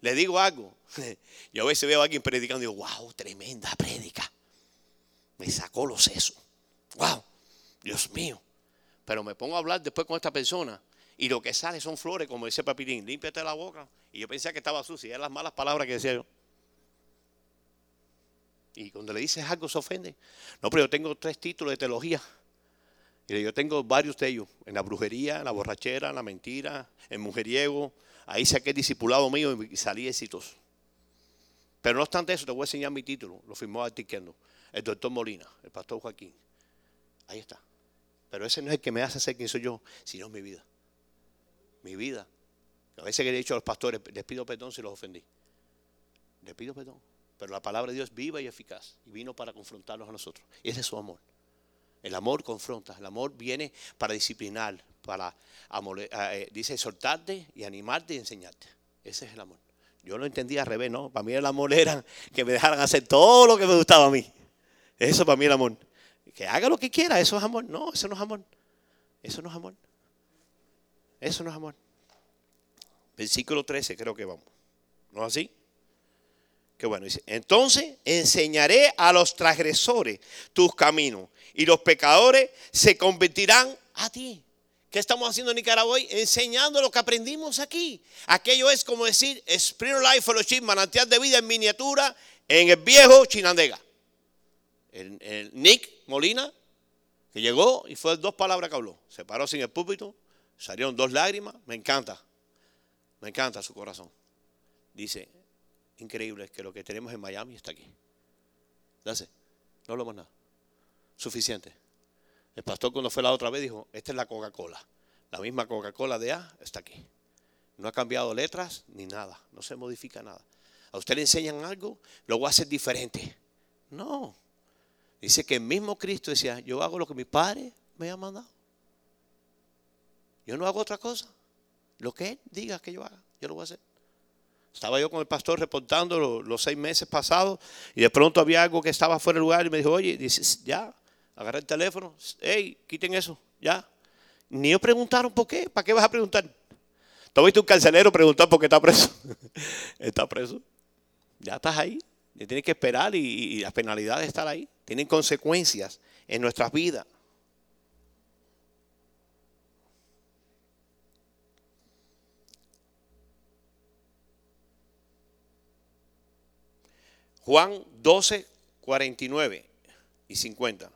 Le digo algo. (laughs) Yo a veces veo a alguien predicando y digo, wow, tremenda prédica. Me sacó los sesos. Wow, Dios mío. Pero me pongo a hablar después con esta persona y lo que sale son flores, como dice Papilín, límpiate la boca. Y yo pensé que estaba sucia, eran las malas palabras que decía yo. Y cuando le dices algo se ofende. No, pero yo tengo tres títulos de teología. Y yo tengo varios de ellos. En la brujería, en la borrachera, en la mentira, en mujeriego. Ahí saqué discipulado mío y salí exitoso. Pero no obstante eso, te voy a enseñar mi título. Lo firmó Artiquendo. El doctor Molina, el pastor Joaquín. Ahí está. Pero ese no es el que me hace ser quien soy yo, sino mi vida. Mi vida. A veces que le he dicho a los pastores, les pido perdón si los ofendí. Les pido perdón. Pero la palabra de Dios es viva y eficaz y vino para confrontarnos a nosotros. ese es su amor. El amor confronta, el amor viene para disciplinar, para, eh, dice, soltarte y animarte y enseñarte. Ese es el amor. Yo lo entendía al revés, ¿no? Para mí el amor era que me dejaran hacer todo lo que me gustaba a mí. Eso para mí el amor. Que haga lo que quiera, eso es amor. No, eso no es amor. Eso no es amor. Eso no es amor. Versículo 13 creo que vamos. ¿No es así? bueno, dice, entonces enseñaré a los transgresores tus caminos y los pecadores se convertirán a ti. ¿Qué estamos haciendo en Nicaragua hoy? Enseñando lo que aprendimos aquí. Aquello es como decir Spring Life Fellowship, manantial de vida en miniatura en el viejo Chinandega. El, Nick Molina, que llegó y fue dos palabras que habló. Se paró sin el púlpito, salieron dos lágrimas. Me encanta, me encanta su corazón. Dice, increíble es que lo que tenemos en Miami está aquí. Dase, no hablamos nada. Suficiente. El pastor cuando fue la otra vez dijo, esta es la Coca-Cola. La misma Coca-Cola de A está aquí. No ha cambiado letras ni nada. No se modifica nada. A usted le enseñan algo, luego hace diferente. No. Dice que el mismo Cristo decía, yo hago lo que mi Padre me ha mandado. Yo no hago otra cosa. Lo que Él diga que yo haga, yo lo voy a hacer. Estaba yo con el pastor reportando los, seis meses pasados y de pronto había algo que estaba fuera del lugar y me dijo, oye, dices, ya, agarra el teléfono, hey, quiten eso, ya. Ni ellos preguntaron por qué, ¿para qué vas a preguntar? ¿Tú has visto un carcelero preguntar por qué está preso? (laughs) está preso. Ya estás ahí. Tienes que esperar y las penalidades están ahí. Tienen consecuencias en nuestras vidas. Juan 12, 49 y 50.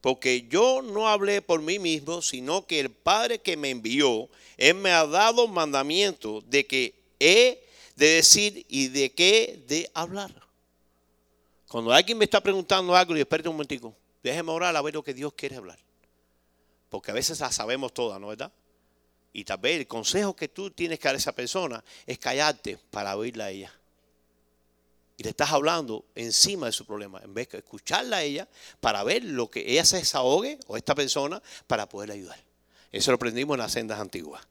Porque yo no hablé por mí mismo, sino que el Padre que me envió, Él me ha dado mandamiento de que he de decir y de qué de hablar. Cuando alguien me está preguntando algo, y espérate un momentico, déjeme orar a ver lo que Dios quiere hablar. Porque a veces la sabemos todas, ¿no es verdad? Y tal vez el consejo que tú tienes que dar a esa persona es callarte para oírla a ella y le estás hablando encima de su problema, en vez de escucharla a ella para ver lo que ella se desahogue o esta persona para poder ayudar. Eso lo aprendimos en las sendas antiguas.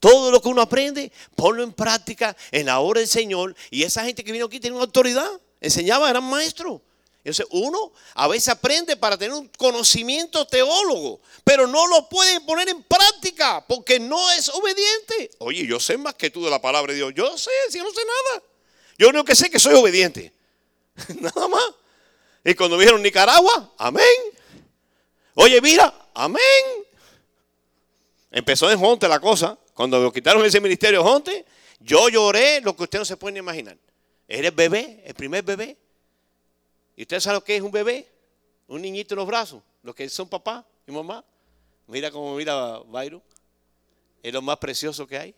Todo lo que uno aprende, ponlo en práctica en la hora del Señor. Y esa gente que vino aquí tiene una autoridad. Enseñaba, eran maestros. Entonces uno a veces aprende para tener un conocimiento teólogo, pero no lo puede poner en práctica porque no es obediente. Oye, yo sé más que tú de la palabra de Dios. Yo sé, si no sé nada. Yo único que sé que soy obediente. (laughs) Nada más. Y cuando me dijeron Nicaragua, amén. Oye, mira, amén. Empezó en Jonte la cosa. Cuando lo quitaron ese ministerio de Jonte, yo lloré lo que usted no se puede imaginar. Eres bebé, el primer bebé. ¿Y usted sabe lo que es un bebé? Un niñito en los brazos. Lo que son papá y mamá. Mira cómo mira Byron. Es lo más precioso que hay.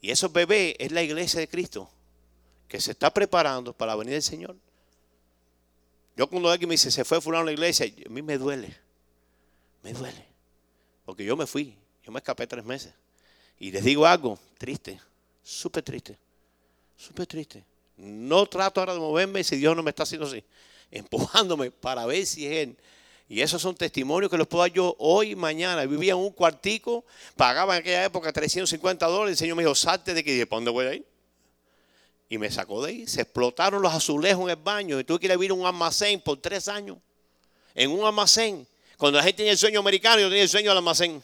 Y esos bebés es la iglesia de Cristo que se está preparando para venir el Señor. Yo cuando alguien me dice, se fue fulano a la iglesia, a mí me duele. Me duele. Porque yo me fui, yo me escapé tres meses. Y les digo algo, triste, súper triste, súper triste. No trato ahora de moverme si Dios no me está haciendo así, (laughs) empujándome para ver si es Él. Y esos son testimonios que los puedo dar yo hoy y mañana. Vivía en un cuartico, pagaba en aquella época 350 dólares. El Señor me dijo, salte de aquí. ¿Y ¿para dónde voy a ir? Y me sacó de ahí. Se explotaron los azulejos en el baño. Y tuve que ir a vivir en un almacén por tres años. En un almacén. Cuando la gente tenía el sueño americano, yo tenía el sueño del almacén.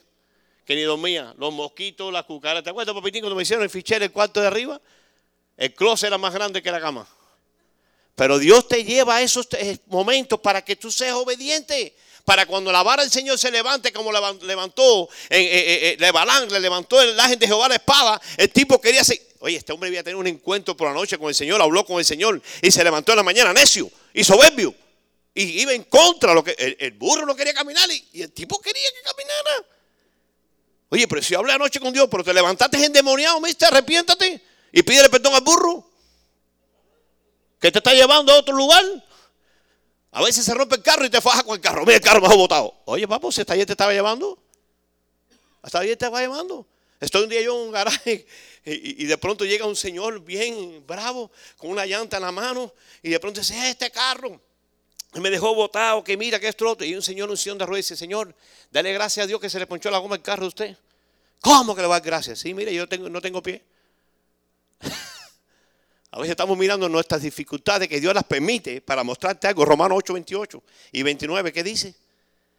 Que ni dormía. Los mosquitos, las cucaras. ¿Te acuerdas, papitín, cuando me hicieron el fichero, el cuarto de arriba? El closet era más grande que la cama. Pero Dios te lleva a esos momentos para que tú seas obediente. Para cuando la vara del Señor se levante, como levantó en, eh, le levantó el ángel de Jehová la espada, el tipo quería ser. Oye, este hombre iba a tener un encuentro por la noche con el Señor, habló con el Señor y se levantó en la mañana necio y soberbio. Y iba en contra. Lo que, el, burro no quería caminar y, el tipo quería que caminara. Oye, pero si hablé anoche con Dios, pero te levantaste endemoniado, mister, arrepiéntate y pídele perdón al burro que te está llevando a otro lugar. A veces se rompe el carro y te faja con el carro. Mira, el carro me ha botado. Oye, papo, si hasta ayer te estaba llevando. Hasta ayer te estaba llevando. Estoy un día yo en un garaje (laughs) y, de pronto llega un señor bien bravo con una llanta en la mano y de pronto dice, este carro me dejó botado, que mira que esto otro. Y un señor un sillón de ruedas dice, Señor, dale gracias a Dios que se le ponchó la goma al carro de usted. ¿Cómo que le va a dar gracias? Sí, mire, yo tengo, no tengo pie. (laughs) A veces estamos mirando nuestras dificultades que Dios las permite para mostrarte algo. Romanos 8, 28 y 29, ¿qué dice?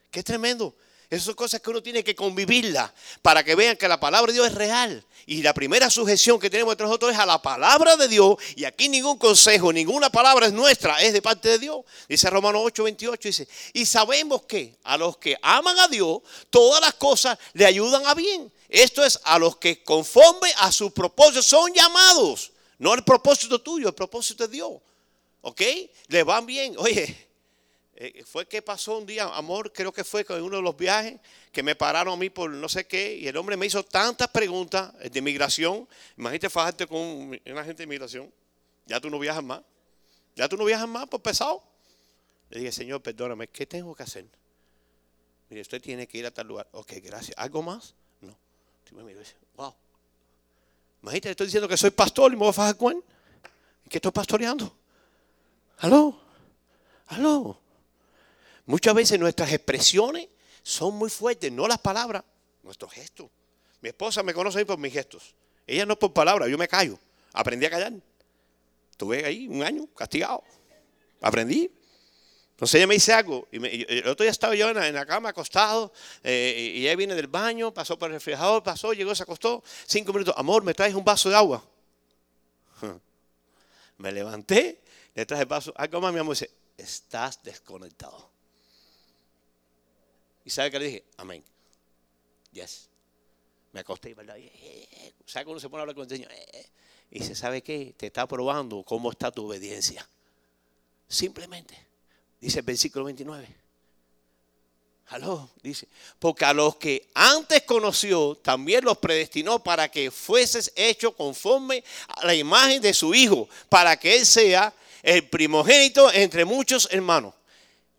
Qué tremendo. Esas son cosas que uno tiene que convivirla para que vean que la palabra de Dios es real. Y la primera sujeción que tenemos entre nosotros es a la palabra de Dios. Y aquí ningún consejo, ninguna palabra es nuestra, es de parte de Dios. Dice Romanos 8, 28, dice, y sabemos que a los que aman a Dios, todas las cosas le ayudan a bien. Esto es a los que conforme a su propósito son llamados. No el propósito tuyo, el propósito de Dios. ¿Ok? Le van bien. Oye, eh, fue que pasó un día, amor, creo que fue con uno de los viajes que me pararon a mí por no sé qué, y el hombre me hizo tantas preguntas de migración. Imagínate fajarte con una gente de migración. Ya tú no viajas más. Ya tú no viajas más por pesado. Le dije, Señor, perdóname, ¿qué tengo que hacer? Mire, usted tiene que ir a tal lugar. Ok, gracias. ¿Algo más? No. me y dice, wow. Imagínate, estoy diciendo que soy pastor y me voy a fajar con ¿Qué estoy pastoreando? ¿Aló? ¿Aló? Muchas veces nuestras expresiones son muy fuertes, no las palabras, nuestros gestos. Mi esposa me conoce por mis gestos. Ella no por palabras, yo me callo. Aprendí a callar. Estuve ahí un año castigado. Aprendí. Entonces ella me dice algo, y, el otro día estaba yo en la, cama acostado, eh, y ella viene del baño, pasó por el refrigerador, pasó, llegó, se acostó, cinco minutos, amor, ¿me traes un vaso de agua? (laughs) Me levanté, le traje el vaso, algo más mi amor dice, estás desconectado. ¿Y sabe qué le dije? Amén. Yes. Me acosté y ¿verdad? ¿Sabe cuando se pone a hablar con el Señor? Y dice, ¿sabe qué? Te está probando cómo está tu obediencia. Simplemente. Dice el versículo 29. Aló, dice, porque a los que antes conoció, también los predestinó para que fueses hecho conforme a la imagen de su Hijo, para que Él sea el primogénito entre muchos hermanos.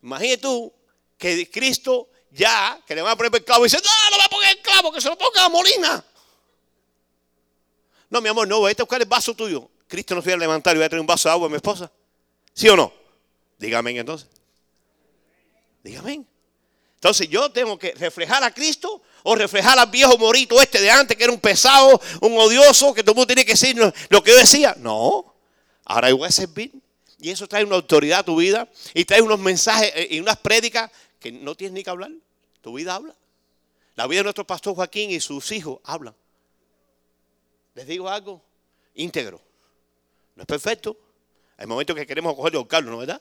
Imagínate tú que Cristo ya, que le va a poner clavo, y dice, no, no va a poner el clavo, que se lo ponga a Molina. No, mi amor, no, voy a buscar el vaso tuyo. Cristo nos viene a levantar y voy a traer un vaso de agua a mi esposa. ¿Sí o no? Dígame entonces. Dígame. Entonces yo tengo que reflejar a Cristo o reflejar al viejo morito este de antes que era un pesado, un odioso, que todo el mundo tiene que decir lo que yo decía. No, ahora yo voy a servir. Y eso trae una autoridad a tu vida y trae unos mensajes eh, y unas prédicas que no tienes ni que hablar. Tu vida habla. La vida de nuestro pastor Joaquín y sus hijos hablan. Les digo algo íntegro. No es perfecto. Hay momentos que queremos cogerle a Carlos, ¿no verdad?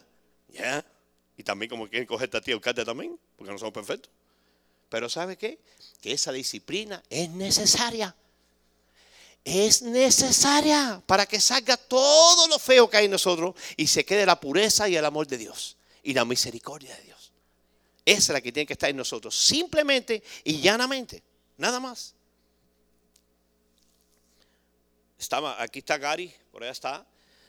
Ya. Y también como quieren cogerte a ti a también, porque no somos perfectos. Pero ¿sabe qué? Que esa disciplina es necesaria. Es necesaria para que salga todo lo feo que hay en nosotros y se quede la pureza y el amor de Dios y la misericordia de Dios. Esa es la que tiene que estar en nosotros, simplemente y llanamente, nada más. Estaba, aquí está Gary, por allá está.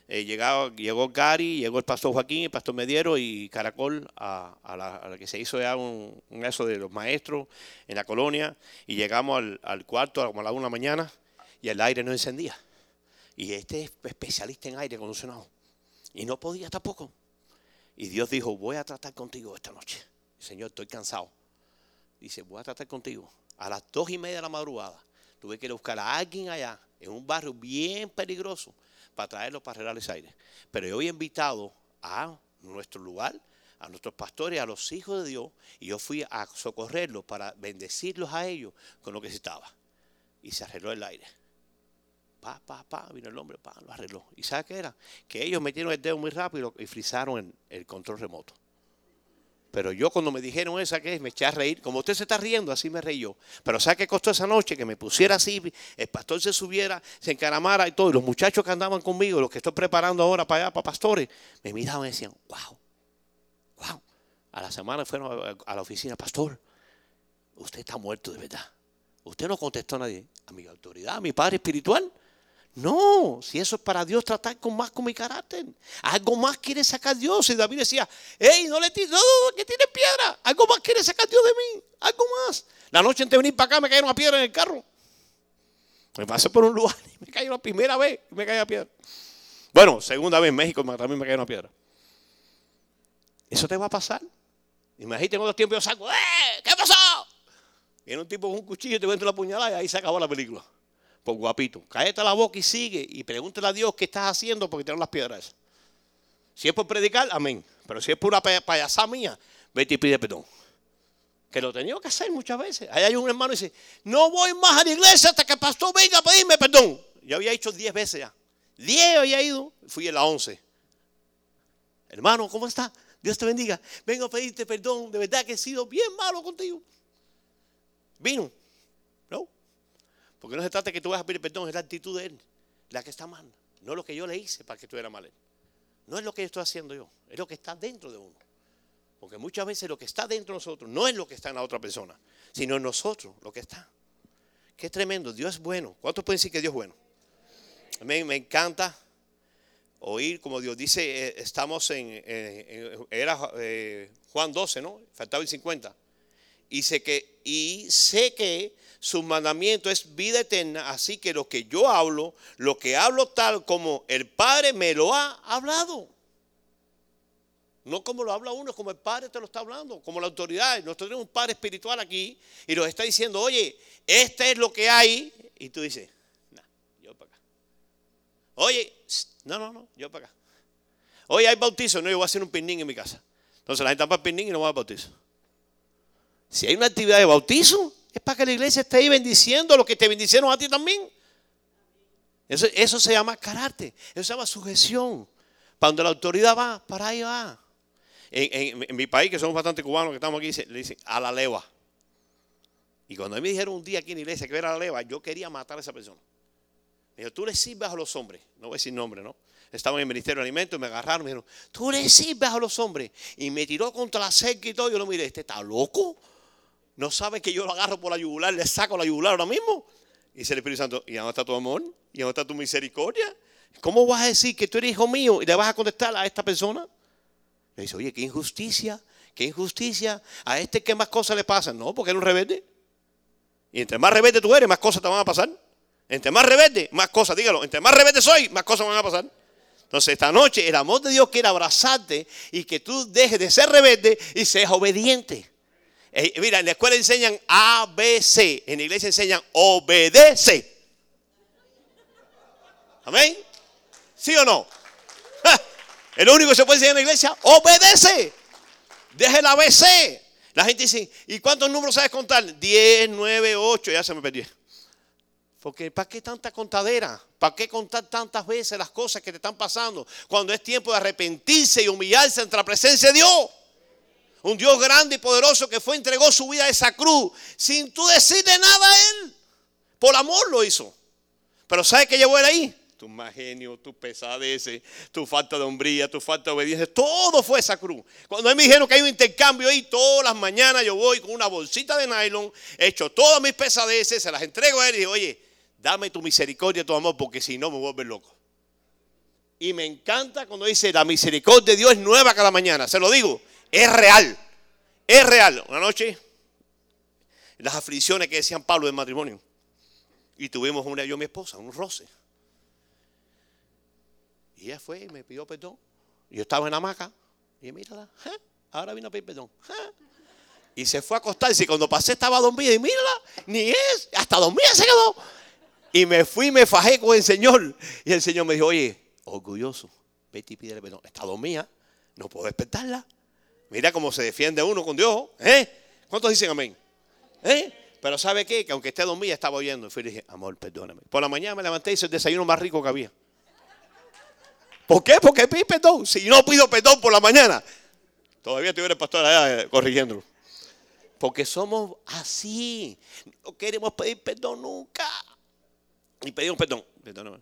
Eh, llegó Gary, llegó el pastor Joaquín, el pastor Mediero y Caracol a, la, que se hizo ya un, eso de los maestros en la colonia y llegamos al, cuarto como a la una de la mañana y el aire no encendía. Y este es especialista en aire acondicionado y no podía tampoco. Y Dios dijo, voy a tratar contigo esta noche. Señor, estoy cansado. Dice, voy a tratar contigo. A las dos y media de la madrugada tuve que buscar a alguien allá, en un barrio bien peligroso, para traerlo para arreglar ese aire. Pero yo había invitado a nuestro lugar, a nuestros pastores, a los hijos de Dios, y yo fui a socorrerlos para bendecirlos a ellos con lo que estaba. Y se arregló el aire. Pa, pa, pa, vino el hombre, pa, lo arregló. ¿Y sabe qué era? Que ellos metieron el dedo muy rápido y frizaron el control remoto. Pero yo cuando me dijeron esa que es, me eché a reír. Como usted se está riendo, así me reí yo. Pero ¿sabe qué costó esa noche? Que me pusiera así, el pastor se subiera, se encaramara y todo. Y los muchachos que andaban conmigo, los que estoy preparando ahora para allá, para pastores, me miraban y decían, wow, wow. A la semana fueron a la oficina, pastor, usted está muerto de verdad. Usted no contestó a nadie. A mi autoridad, a mi padre espiritual. No, si eso es para Dios tratar con más con mi carácter. Algo más quiere sacar Dios. Y David decía, hey, no le tires, no, que tiene piedra. Algo más quiere sacar Dios de mí. Algo más. La noche antes de venir para acá me cayó una piedra en el carro. Me pasé por un lugar y me cayó la primera vez y me cayó la piedra. Bueno, segunda vez en México también me cayó una piedra. Eso te va a pasar. Imagínate en otros tiempos yo saco, ¡eh! ¿Qué pasó? Viene un tipo con un cuchillo y te mete la puñalada y ahí se acabó la película por guapito. Cállate la boca y sigue y pregúntale a Dios qué estás haciendo porque tienen las piedras. Si es por predicar, amén. Pero si es por una payasada mía, vete y pide perdón. Que lo tenía que hacer muchas veces. Ahí hay un hermano y dice, no voy más a la iglesia hasta que el pastor venga a pedirme perdón. Yo había hecho diez veces ya. Diez había ido, fui en la once. Hermano, ¿cómo está? Dios te bendiga. Vengo a pedirte perdón. De verdad que he sido bien malo contigo. Vino. Porque no se trata de que tú vas a pedir perdón, es la actitud de Él la que está mal. No lo que yo le hice para que estuviera mal Él. No es lo que estoy haciendo yo, es lo que está dentro de uno. Porque muchas veces lo que está dentro de nosotros no es lo que está en la otra persona, sino en nosotros lo que está. Qué tremendo, Dios es bueno. ¿Cuántos pueden decir que Dios es bueno? A mí me encanta oír como Dios dice, eh, estamos en, era eh, Juan 12, ¿no? Faltaba el 50. Y sé que, y sé que su mandamiento es vida eterna, así que lo que yo hablo, lo que hablo tal como el Padre me lo ha hablado. No como lo habla uno, como el Padre te lo está hablando, como la autoridad. Nosotros tenemos un Padre espiritual aquí y nos está diciendo, oye, este es lo que hay. Y tú dices, no, yo para acá. Oye, no, no, no, yo para acá. Oye, hay bautizo, no, yo voy a hacer un picnic en mi casa. Entonces la gente va para el picnic y no va al bautizo. Si hay una actividad de bautizo, es para que la iglesia esté ahí bendiciendo lo que te bendicieron a ti también. Eso, eso se llama carácter, eso se llama sujeción. Cuando la autoridad va, para ahí va. En, en, mi país, que somos bastante cubanos que estamos aquí, le dicen a la leva. Y cuando me dijeron un día aquí en la iglesia que era la leva, yo quería matar a esa persona. Me dijo, tú le sirves a los hombres. No voy a decir nombre, ¿no? Estaba en el Ministerio de Alimentos, me agarraron, me dijeron, tú le sirves a los hombres. Y me tiró contra la cerca y todo. Yo lo miré, ¿este está loco? ¿No sabe que yo lo agarro por la yugular, le saco la yugular ahora mismo? Y dice el Espíritu Santo, ¿y dónde está tu amor? ¿Y dónde está tu misericordia? ¿Cómo vas a decir que tú eres hijo mío y le vas a contestar a esta persona? Le dice, oye, qué injusticia, qué injusticia. A este qué más cosas le pasan. No, porque era un rebelde. Y entre más rebelde tú eres, más cosas te van a pasar. Entre más rebelde, más cosas, dígalo. Entre más rebelde soy, más cosas van a pasar. Entonces, esta noche el amor de Dios quiere abrazarte y que tú dejes de ser rebelde y seas obediente. Eh, mira, en la escuela enseñan ABC, en la iglesia enseñan obedece. Amén. ¿Sí o no? El único que se puede enseñar en la iglesia, obedece. Deje el ABC. La gente dice, ¿y cuántos números sabes contar? 10, 9, 8, ya se me perdió. Porque ¿para qué tanta contadera? ¿Para qué contar tantas veces las cosas que te están pasando? Cuando es tiempo de arrepentirse y humillarse ante la presencia de Dios. Un Dios grande y poderoso que fue, entregó su vida a esa cruz sin tú decirle nada a Él. Por amor lo hizo. Pero ¿sabe qué llevó Él ahí? tu más genio, tu pesadez, tu falta de hombría, tu falta de obediencia, todo fue esa cruz. Cuando a mí me dijeron que hay un intercambio ahí, todas las mañanas yo voy con una bolsita de nylon, hecho todas mis pesadeces, se las entrego a él y digo, oye, dame tu misericordia, tu amor, porque si no me vuelve loco. Y me encanta cuando dice, la misericordia de Dios es nueva cada mañana, se lo digo, es real, es real. Una noche, las aflicciones que decían Pablo del matrimonio, y tuvimos una yo y mi esposa, un roce. Y ella fue y me pidió perdón. Yo estaba en la hamaca. Y mírala, ¿eh? ahora vino a pedir perdón. ¿eh? Y se fue a acostarse. Y cuando pasé estaba dormida. Y mírala, ni es. Hasta dormida se quedó. Y me fui y me fajé con el Señor. Y el Señor me dijo, oye, orgulloso, vete y pídele perdón. Está dormida, no puedo despertarla. Mira cómo se defiende uno con Dios. ¿eh? ¿Cuántos dicen amén? ¿Eh? Pero ¿sabe qué? Que aunque esté dormida, estaba oyendo. Y fui y dije, amor, perdóname. Por la mañana me levanté y hice el desayuno más rico que había. ¿Por qué? Porque pide perdón. Si no pido perdón por la mañana, todavía estuviera el pastor allá eh, corrigiéndolo. Porque somos así. No queremos pedir perdón nunca. Y pedimos perdón. Perdóname.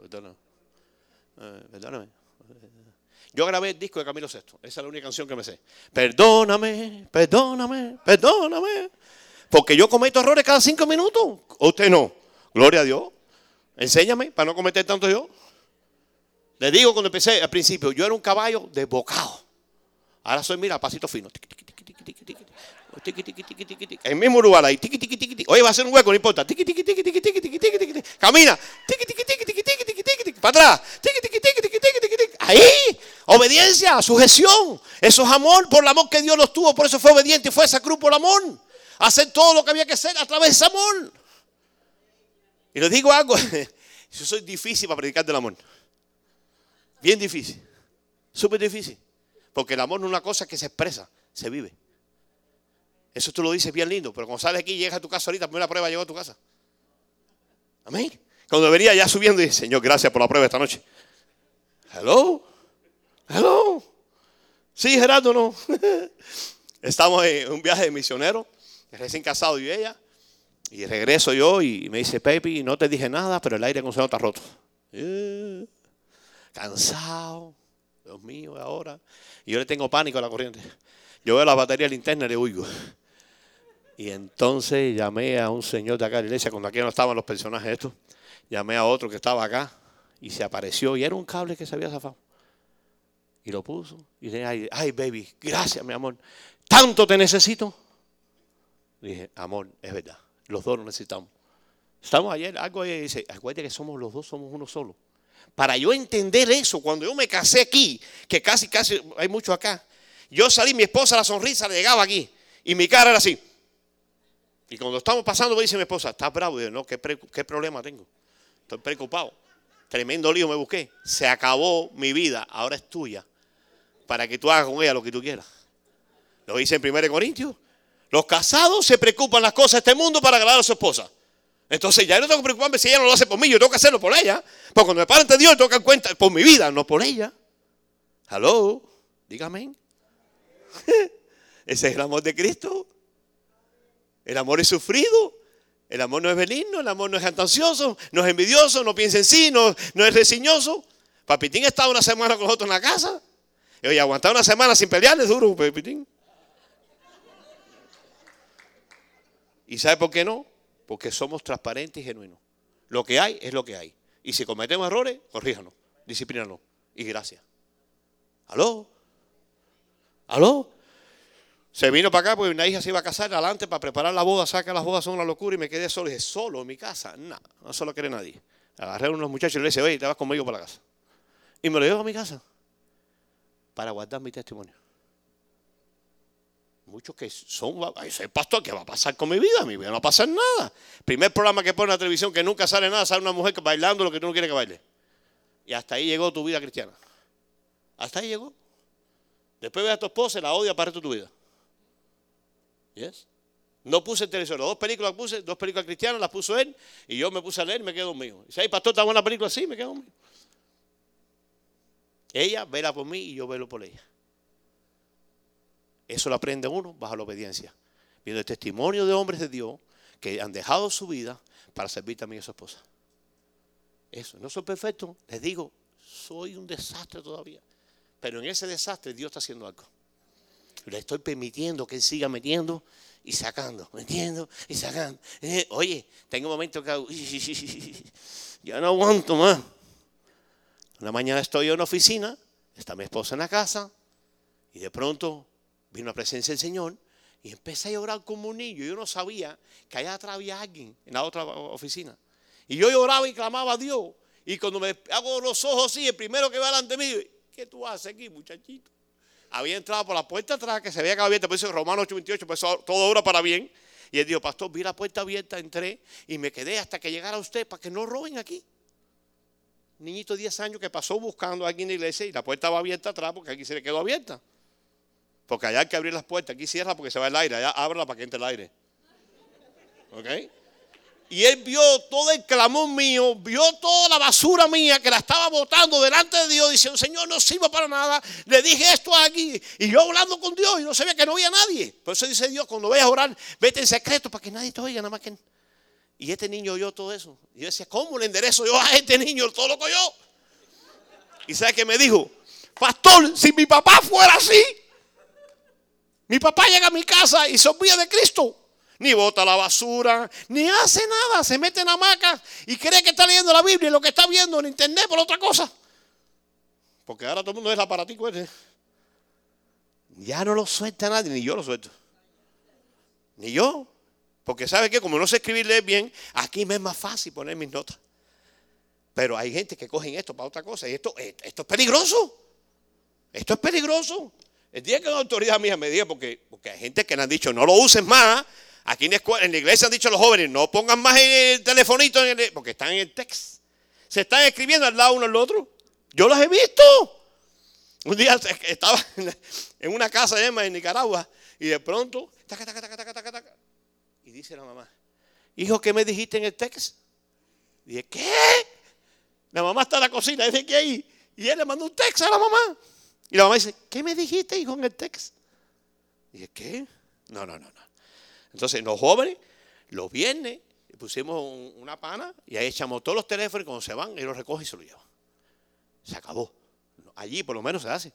Perdóname. Perdóname. Yo grabé el disco de Camilo Sexto. Esa es la única canción que me sé. Perdóname, perdóname, perdóname. Porque yo cometo errores cada cinco minutos. Usted no. Gloria a Dios. Enséñame para no cometer tanto yo. Le digo cuando empecé al principio, yo era un caballo de bocado. Ahora soy, mira, pasito fino. El mismo lugar ahí. Oye, va a ser un hueco, no importa. Camina. Para atrás. Ahí. Obediencia, sujeción. Eso es amor por el amor que Dios nos tuvo. Por eso fue obediente y fue esa cruz por amor. Hacer todo lo que había que hacer a través de ese amor. Y les digo algo. (laughs) Yo soy difícil para predicar del amor. Bien difícil. Súper difícil. Porque el amor no es una cosa que se expresa, se vive. Eso tú lo dices bien lindo, pero cuando sales aquí y llegas a tu casa ahorita, primera prueba llegó a tu casa. Amén. Cuando venía ya subiendo y Señor, gracias por la prueba esta noche. Hello. Hello. Sí, Gerardo, no. (laughs) Estamos en un viaje de misionero, recién casado y ella. Y regreso yo y me dice, Pepe, no te dije nada, pero el aire acondicionado está roto. Eh cansado. Dios mío, ahora. Y yo le tengo pánico a la corriente. Yo veo la batería linterna y le oigo. Y entonces llamé a un señor de acá de la iglesia, cuando aquí no estaban los personajes estos. Llamé a otro que estaba acá y se apareció y era un cable que se había zafado. Y lo puso. Y dije, ay, baby, gracias, mi amor. ¿Tanto te necesito? dije, amor, es verdad. Los dos lo necesitamos. Estamos ayer, algo ahí dice, acuérdate que somos los dos, somos uno solo. Para yo entender eso, cuando yo me casé aquí, que casi, casi hay mucho acá, yo salí, mi esposa la sonrisa le llegaba aquí y mi cara era así. Y cuando estamos pasando me dice mi esposa, ¿estás bravo? Y yo, no, ¿qué, ¿qué problema tengo? Estoy preocupado. Tremendo lío me busqué. Se acabó mi vida, ahora es tuya. Para que tú hagas con ella lo que tú quieras. Lo dice en 1 Corintios. Los casados se preocupan las cosas de este mundo para agradar a su esposa. Entonces ya no tengo que preocuparme si ella no lo hace por mí, yo tengo que hacerlo por ella. Porque cuando me paro ante Dios, yo tengo que dar cuenta por mi vida, no por ella. Hello, dígame. (laughs) Ese es el amor de Cristo. El amor es sufrido. El amor no es benigno, el amor no es ansioso, no es envidioso, no piensa en sí, no, no es resignoso. Papitín estaba una semana con nosotros en la casa. Y oye, aguantar una semana sin pelear es duro, Papitín. ¿Y sabe por qué no? Porque somos transparentes y genuinos. Lo que hay es lo que hay. Y si cometemos errores, corríjanos, disciplínanos. Y gracias. ¿Aló? ¿Aló? Se vino para acá porque una hija se iba a casar adelante para preparar la boda. Saca las bodas son una locura y me quedé solo. Y dije, solo en mi casa. No, no se lo quiere nadie. Agarré a unos muchachos y le dije, oye, te vas conmigo para la casa. Y me lo llevo a mi casa para guardar mi testimonio. Muchos que son, ese pastor, ¿qué va a pasar con mi vida? Mi vida no va a pasar nada. Primer programa que pone en la televisión que nunca sale nada, sale una mujer bailando lo que tú no quieres que baile. Y hasta ahí llegó tu vida cristiana. Hasta ahí llegó. Después ve a tu esposa y la odia para tu vida. ¿Yes? No puse el televisor, dos películas puse, dos películas cristianas las puso él y yo me puse a leer y me quedo conmigo. Si hay pastor, está buena película así, me quedo conmigo. Ella vela por mí y yo velo por ella. Eso lo aprende uno bajo la obediencia. Viendo el testimonio de hombres de Dios que han dejado su vida para servir también a su esposa. Eso, no soy perfecto, les digo, soy un desastre todavía. Pero en ese desastre Dios está haciendo algo. Le estoy permitiendo que Él siga metiendo y sacando, metiendo y sacando. Eh, oye, tengo un momento que hago, (laughs) ya no aguanto más. Una mañana estoy en una oficina, está mi esposa en la casa y de pronto vino la presencia del Señor y empecé a llorar como un niño. Yo no sabía que allá atrás había alguien en la otra oficina. Y yo lloraba y clamaba a Dios. Y cuando me hago los ojos así, el primero que va delante mío, ¿qué tú haces aquí, muchachito? Había entrado por la puerta atrás, que se veía que abierta, por eso Romanos 8:28, pues todo obra para bien. Y él dijo, pastor, vi la puerta abierta, entré y me quedé hasta que llegara usted para que no roben aquí. Niñito de 10 años que pasó buscando a en la iglesia y la puerta va abierta atrás porque aquí se le quedó abierta. Porque allá hay que abrir las puertas, aquí cierra porque se va el aire, allá ábrela para que entre el aire. ¿Ok? Y él vio todo el clamor mío, vio toda la basura mía que la estaba botando delante de Dios, diciendo, Señor, no sirvo para nada. Le dije esto aquí. Y yo hablando con Dios y no sabía que no había nadie. Por eso dice Dios, cuando vayas a orar, vete en secreto para que nadie te oiga, nada más que... Y este niño oyó todo eso. Y yo decía, ¿cómo le enderezo yo a este niño todo lo que oyó? Y sabe que me dijo, pastor, si mi papá fuera así, mi papá llega a mi casa y se olvida de Cristo. Ni bota la basura, ni hace nada. Se mete en hamaca y cree que está leyendo la Biblia y lo que está viendo en internet por otra cosa. Porque ahora todo el mundo es aparatico ese. Ya no lo suelta nadie, ni yo lo suelto. Ni yo. Porque sabe que como no sé escribir bien, aquí me es más fácil poner mis notas. Pero hay gente que cogen esto para otra cosa. Y esto, esto es peligroso. Esto es peligroso. El día que una autoridad mía me diga, porque, porque hay gente que le han dicho, no lo usen más. Aquí en la, iglesia han dicho a los jóvenes, no pongan más el telefonito, porque están en el text. Se están escribiendo al lado uno al otro. Yo los he visto. Un día (laughs) estaba en una casa de en Nicaragua y de pronto, dice la mamá, hijo, ¿qué me dijiste en el text? dije, ¿qué? La mamá está en la cocina, dice que ahí. Y él le mandó un text a la mamá. Y la mamá dice, ¿qué me dijiste, hijo, en el texto? Dije, ¿qué? No, no, no, no. Entonces, los jóvenes, los viernes, pusimos una pana y ahí echamos todos los teléfonos y cuando se van, él los recoge y se los lleva. Se acabó. Allí por lo menos se hace.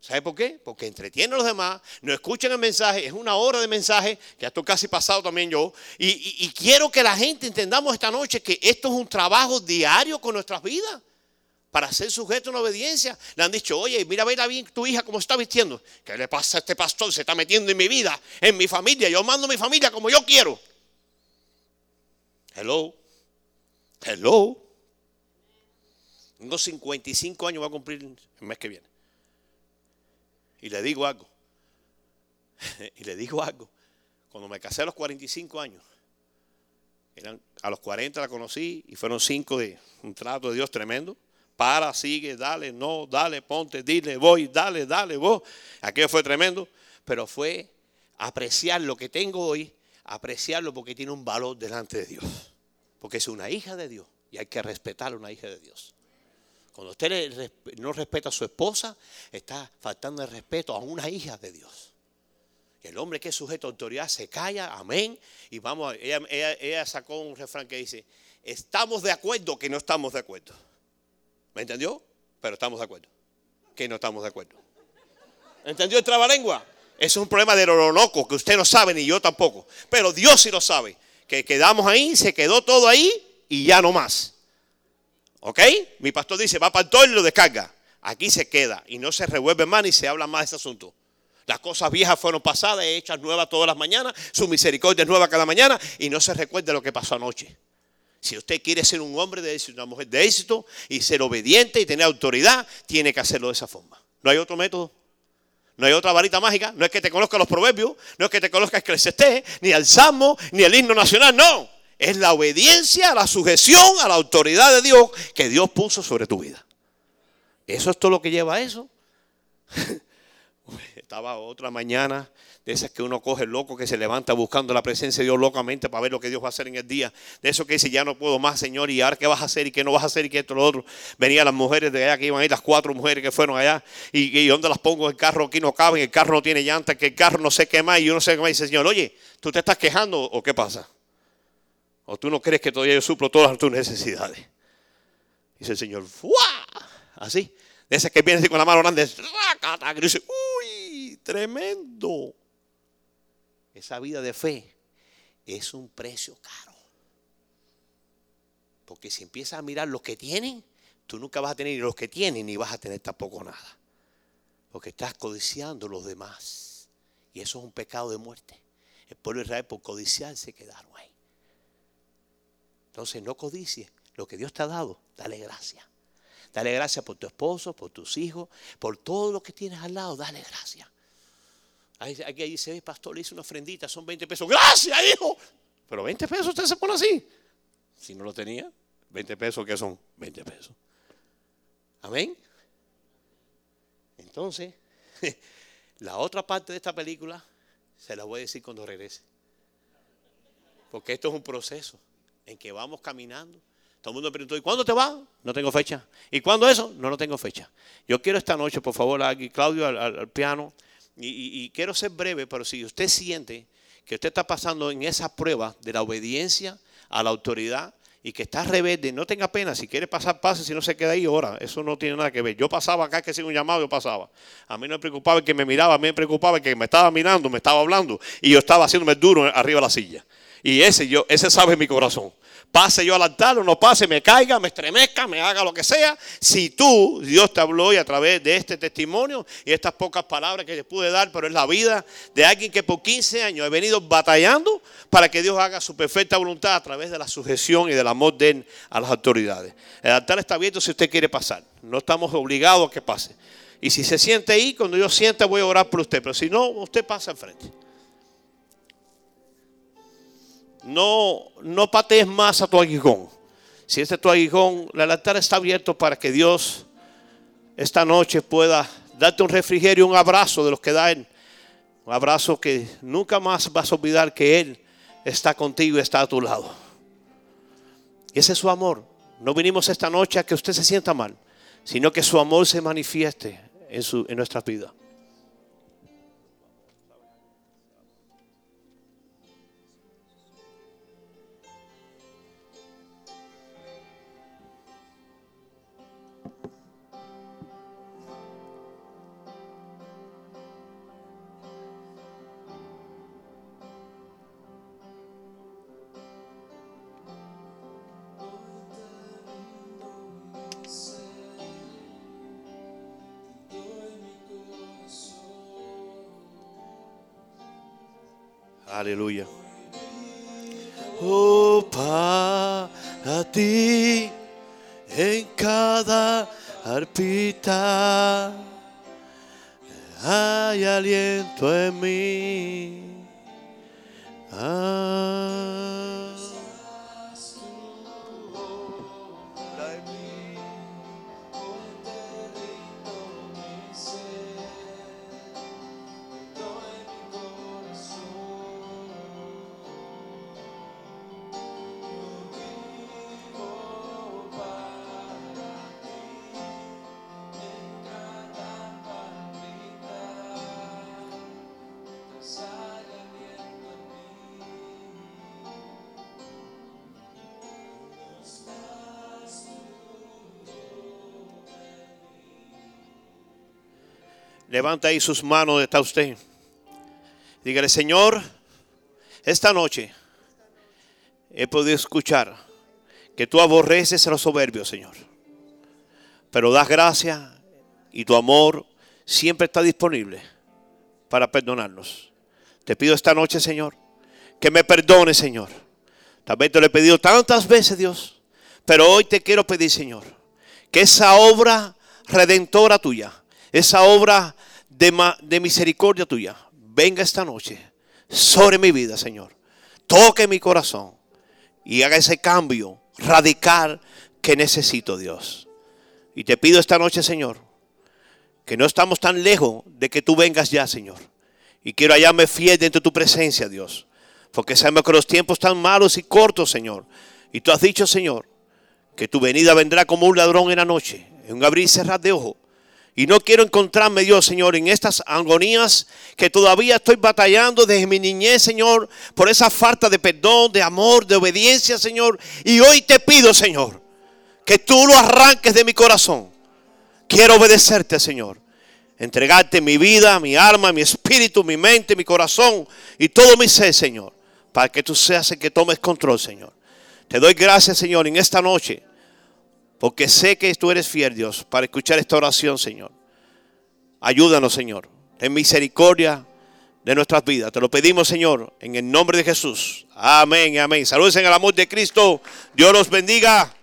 ¿Sabe por qué? Porque entretiene a los demás, no escuchan el mensaje, es una hora de mensaje, ya estoy casi pasado también yo, y, y quiero que la gente entendamos esta noche que esto es un trabajo diario con nuestras vidas para ser sujeto a una obediencia. Le han dicho, oye, mira, mira bien tu hija cómo está vistiendo. ¿Qué le pasa a este pastor? Se está metiendo en mi vida, en mi familia. Yo mando a mi familia como yo quiero. Hello. Hello. Tengo 55 años, voy a cumplir el mes que viene. Y le digo algo. (laughs) y le digo algo. Cuando me casé a los 45 años, eran, a los 40 la conocí y fueron cinco de un trato de Dios tremendo Para, sigue, dale, no, dale, ponte, dile, voy, dale, dale, vos. Aquello fue tremendo, pero fue apreciar lo que tengo hoy, apreciarlo porque tiene un valor delante de Dios. Porque es una hija de Dios y hay que respetar a una hija de Dios. Cuando usted no respeta a su esposa, está faltando el respeto a una hija de Dios. El hombre que es sujeto a autoridad se calla, amén. Y vamos, ella, ella, sacó un refrán que dice, estamos de acuerdo que no estamos de acuerdo. ¿Me entendió? Pero estamos de acuerdo. Que no estamos de acuerdo. ¿Entendió el trabalengua? Eso es un problema de lo loco que usted no sabe ni yo tampoco. Pero Dios sí lo sabe. Que quedamos ahí, se quedó todo ahí y ya no más. ¿Ok? Mi pastor dice, va para el todo y lo descarga. Aquí se queda y no se revuelve más ni se habla más de ese asunto. Las cosas viejas fueron pasadas, hechas nuevas todas las mañanas. Su misericordia es nueva cada mañana y no se recuerda lo que pasó anoche. Si usted quiere ser un hombre de éxito, una mujer de éxito y ser obediente y tener autoridad, tiene que hacerlo de esa forma. ¿No hay otro método? ¿No hay otra varita mágica? No es que te conozca los proverbios, no es que te conozca el ni el salmo, ni el himno nacional, no. Es la obediencia, la sujeción a la autoridad de Dios que Dios puso sobre tu vida. Eso es todo lo que lleva a eso. (laughs) Estaba otra mañana de esas que uno coge loco que se levanta buscando la presencia de Dios locamente para ver lo que Dios va a hacer en el día. De eso que dice, ya no puedo más, Señor, y ahora qué vas a hacer y qué no vas a hacer y qué esto lo otro. Venían las mujeres de allá que iban ahí, las cuatro mujeres que fueron allá, y, dónde las pongo el carro, aquí no caben, el carro no tiene llanta, que el carro no sé qué más, y yo no sé qué más. Y dice, Señor, oye, ¿tú te estás quejando o qué pasa? ¿O tú no crees que todavía yo suplo todas tus necesidades? Dice el Señor, ¡fuah! Así. De esas que vienen con la mano grande, y dice, ¡uy! Tremendo. Esa vida de fe es un precio caro. Porque si empiezas a mirar los que tienen, tú nunca vas a tener ni los que tienen, ni vas a tener tampoco nada. Porque estás codiciando los demás. Y eso es un pecado de muerte. El pueblo de Israel por codiciar se quedaron ahí. Entonces no codicies lo que Dios te ha dado, dale gracias. Dale gracias por tu esposo, por tus hijos, por todo lo que tienes al lado, dale gracias. Aquí dice, pastor, le hice una ofrendita, son 20 pesos. Gracias, hijo. Pero 20 pesos usted se pone así. Si no lo tenía, 20 pesos, ¿qué son? 20 pesos. Amén. Entonces, (laughs) la otra parte de esta película se la voy a decir cuando regrese. Porque esto es un proceso en que vamos caminando. Todo el mundo me preguntó, ¿y cuándo te vas? No tengo fecha. ¿Y cuándo eso? No, no tengo fecha. Yo quiero esta noche, por favor, aquí Claudio al piano. Y, quiero ser breve, pero si usted siente que usted está pasando en esa prueba de la obediencia a la autoridad y que está rebelde, no tenga pena, si quiere pasar, pase, si no se queda ahí, ora, eso no tiene nada que ver. Yo pasaba acá, que sin un llamado, yo pasaba. A mí no me preocupaba que me miraba, a mí me preocupaba que me estaba mirando, me estaba hablando y yo estaba haciéndome duro arriba de la silla. Y ese, yo, ese sabe mi corazón pase yo al altar o no pase, me caiga, me estremezca, me haga lo que sea. Si tú, Dios te habló y a través de este testimonio y estas pocas palabras que te pude dar, pero es la vida de alguien que por 15 años he venido batallando para que Dios haga su perfecta voluntad a través de la sujeción y del amor de él a las autoridades. El altar está abierto si usted quiere pasar. No estamos obligados a que pase. Y si se siente ahí, cuando yo sienta voy a orar por usted. Pero si no, usted pasa enfrente. No, no patees más a tu aguijón. Si este es tu aguijón, el altar está abierto para que Dios esta noche pueda darte un refrigerio, un abrazo de los que da Él. Un abrazo que nunca más vas a olvidar que Él está contigo y está a tu lado. Ese es su amor. No vinimos esta noche a que usted se sienta mal, sino que su amor se manifieste en, su, en nuestra vida. Arpita hay aliento en mí. Ah. Levanta ahí sus manos donde está usted. Dígale, Señor, esta noche he podido escuchar que tú aborreces a los soberbios, Señor. Pero das gracia y tu amor siempre está disponible para perdonarnos. Te pido esta noche, Señor, que me perdone, Señor. También te lo he pedido tantas veces, Dios. Pero hoy te quiero pedir, Señor, que esa obra redentora tuya, esa obra de, de misericordia tuya, venga esta noche sobre mi vida, Señor. Toque mi corazón y haga ese cambio radical que necesito, Dios. Y te pido esta noche, Señor, que no estamos tan lejos de que tú vengas ya, Señor. Y quiero hallarme fiel dentro de tu presencia, Dios. Porque sabemos que los tiempos están malos y cortos, Señor. Y tú has dicho, Señor, que tu venida vendrá como un ladrón en la noche, en un abrir y cerrar de ojos. Y no quiero encontrarme, Dios, Señor, en estas agonías que todavía estoy batallando desde mi niñez, Señor, por esa falta de perdón, de amor, de obediencia, Señor. Y hoy te pido, Señor, que tú lo arranques de mi corazón. Quiero obedecerte, Señor. Entregarte mi vida, mi alma, mi espíritu, mi mente, mi corazón y todo mi ser, Señor. Para que tú seas el que tomes control, Señor. Te doy gracias, Señor, en esta noche porque sé que tú eres fiel, Dios, para escuchar esta oración, Señor. Ayúdanos, Señor. En misericordia de nuestras vidas. Te lo pedimos, Señor, en el nombre de Jesús. Amén, amén. Saludos en el amor de Cristo. Dios los bendiga.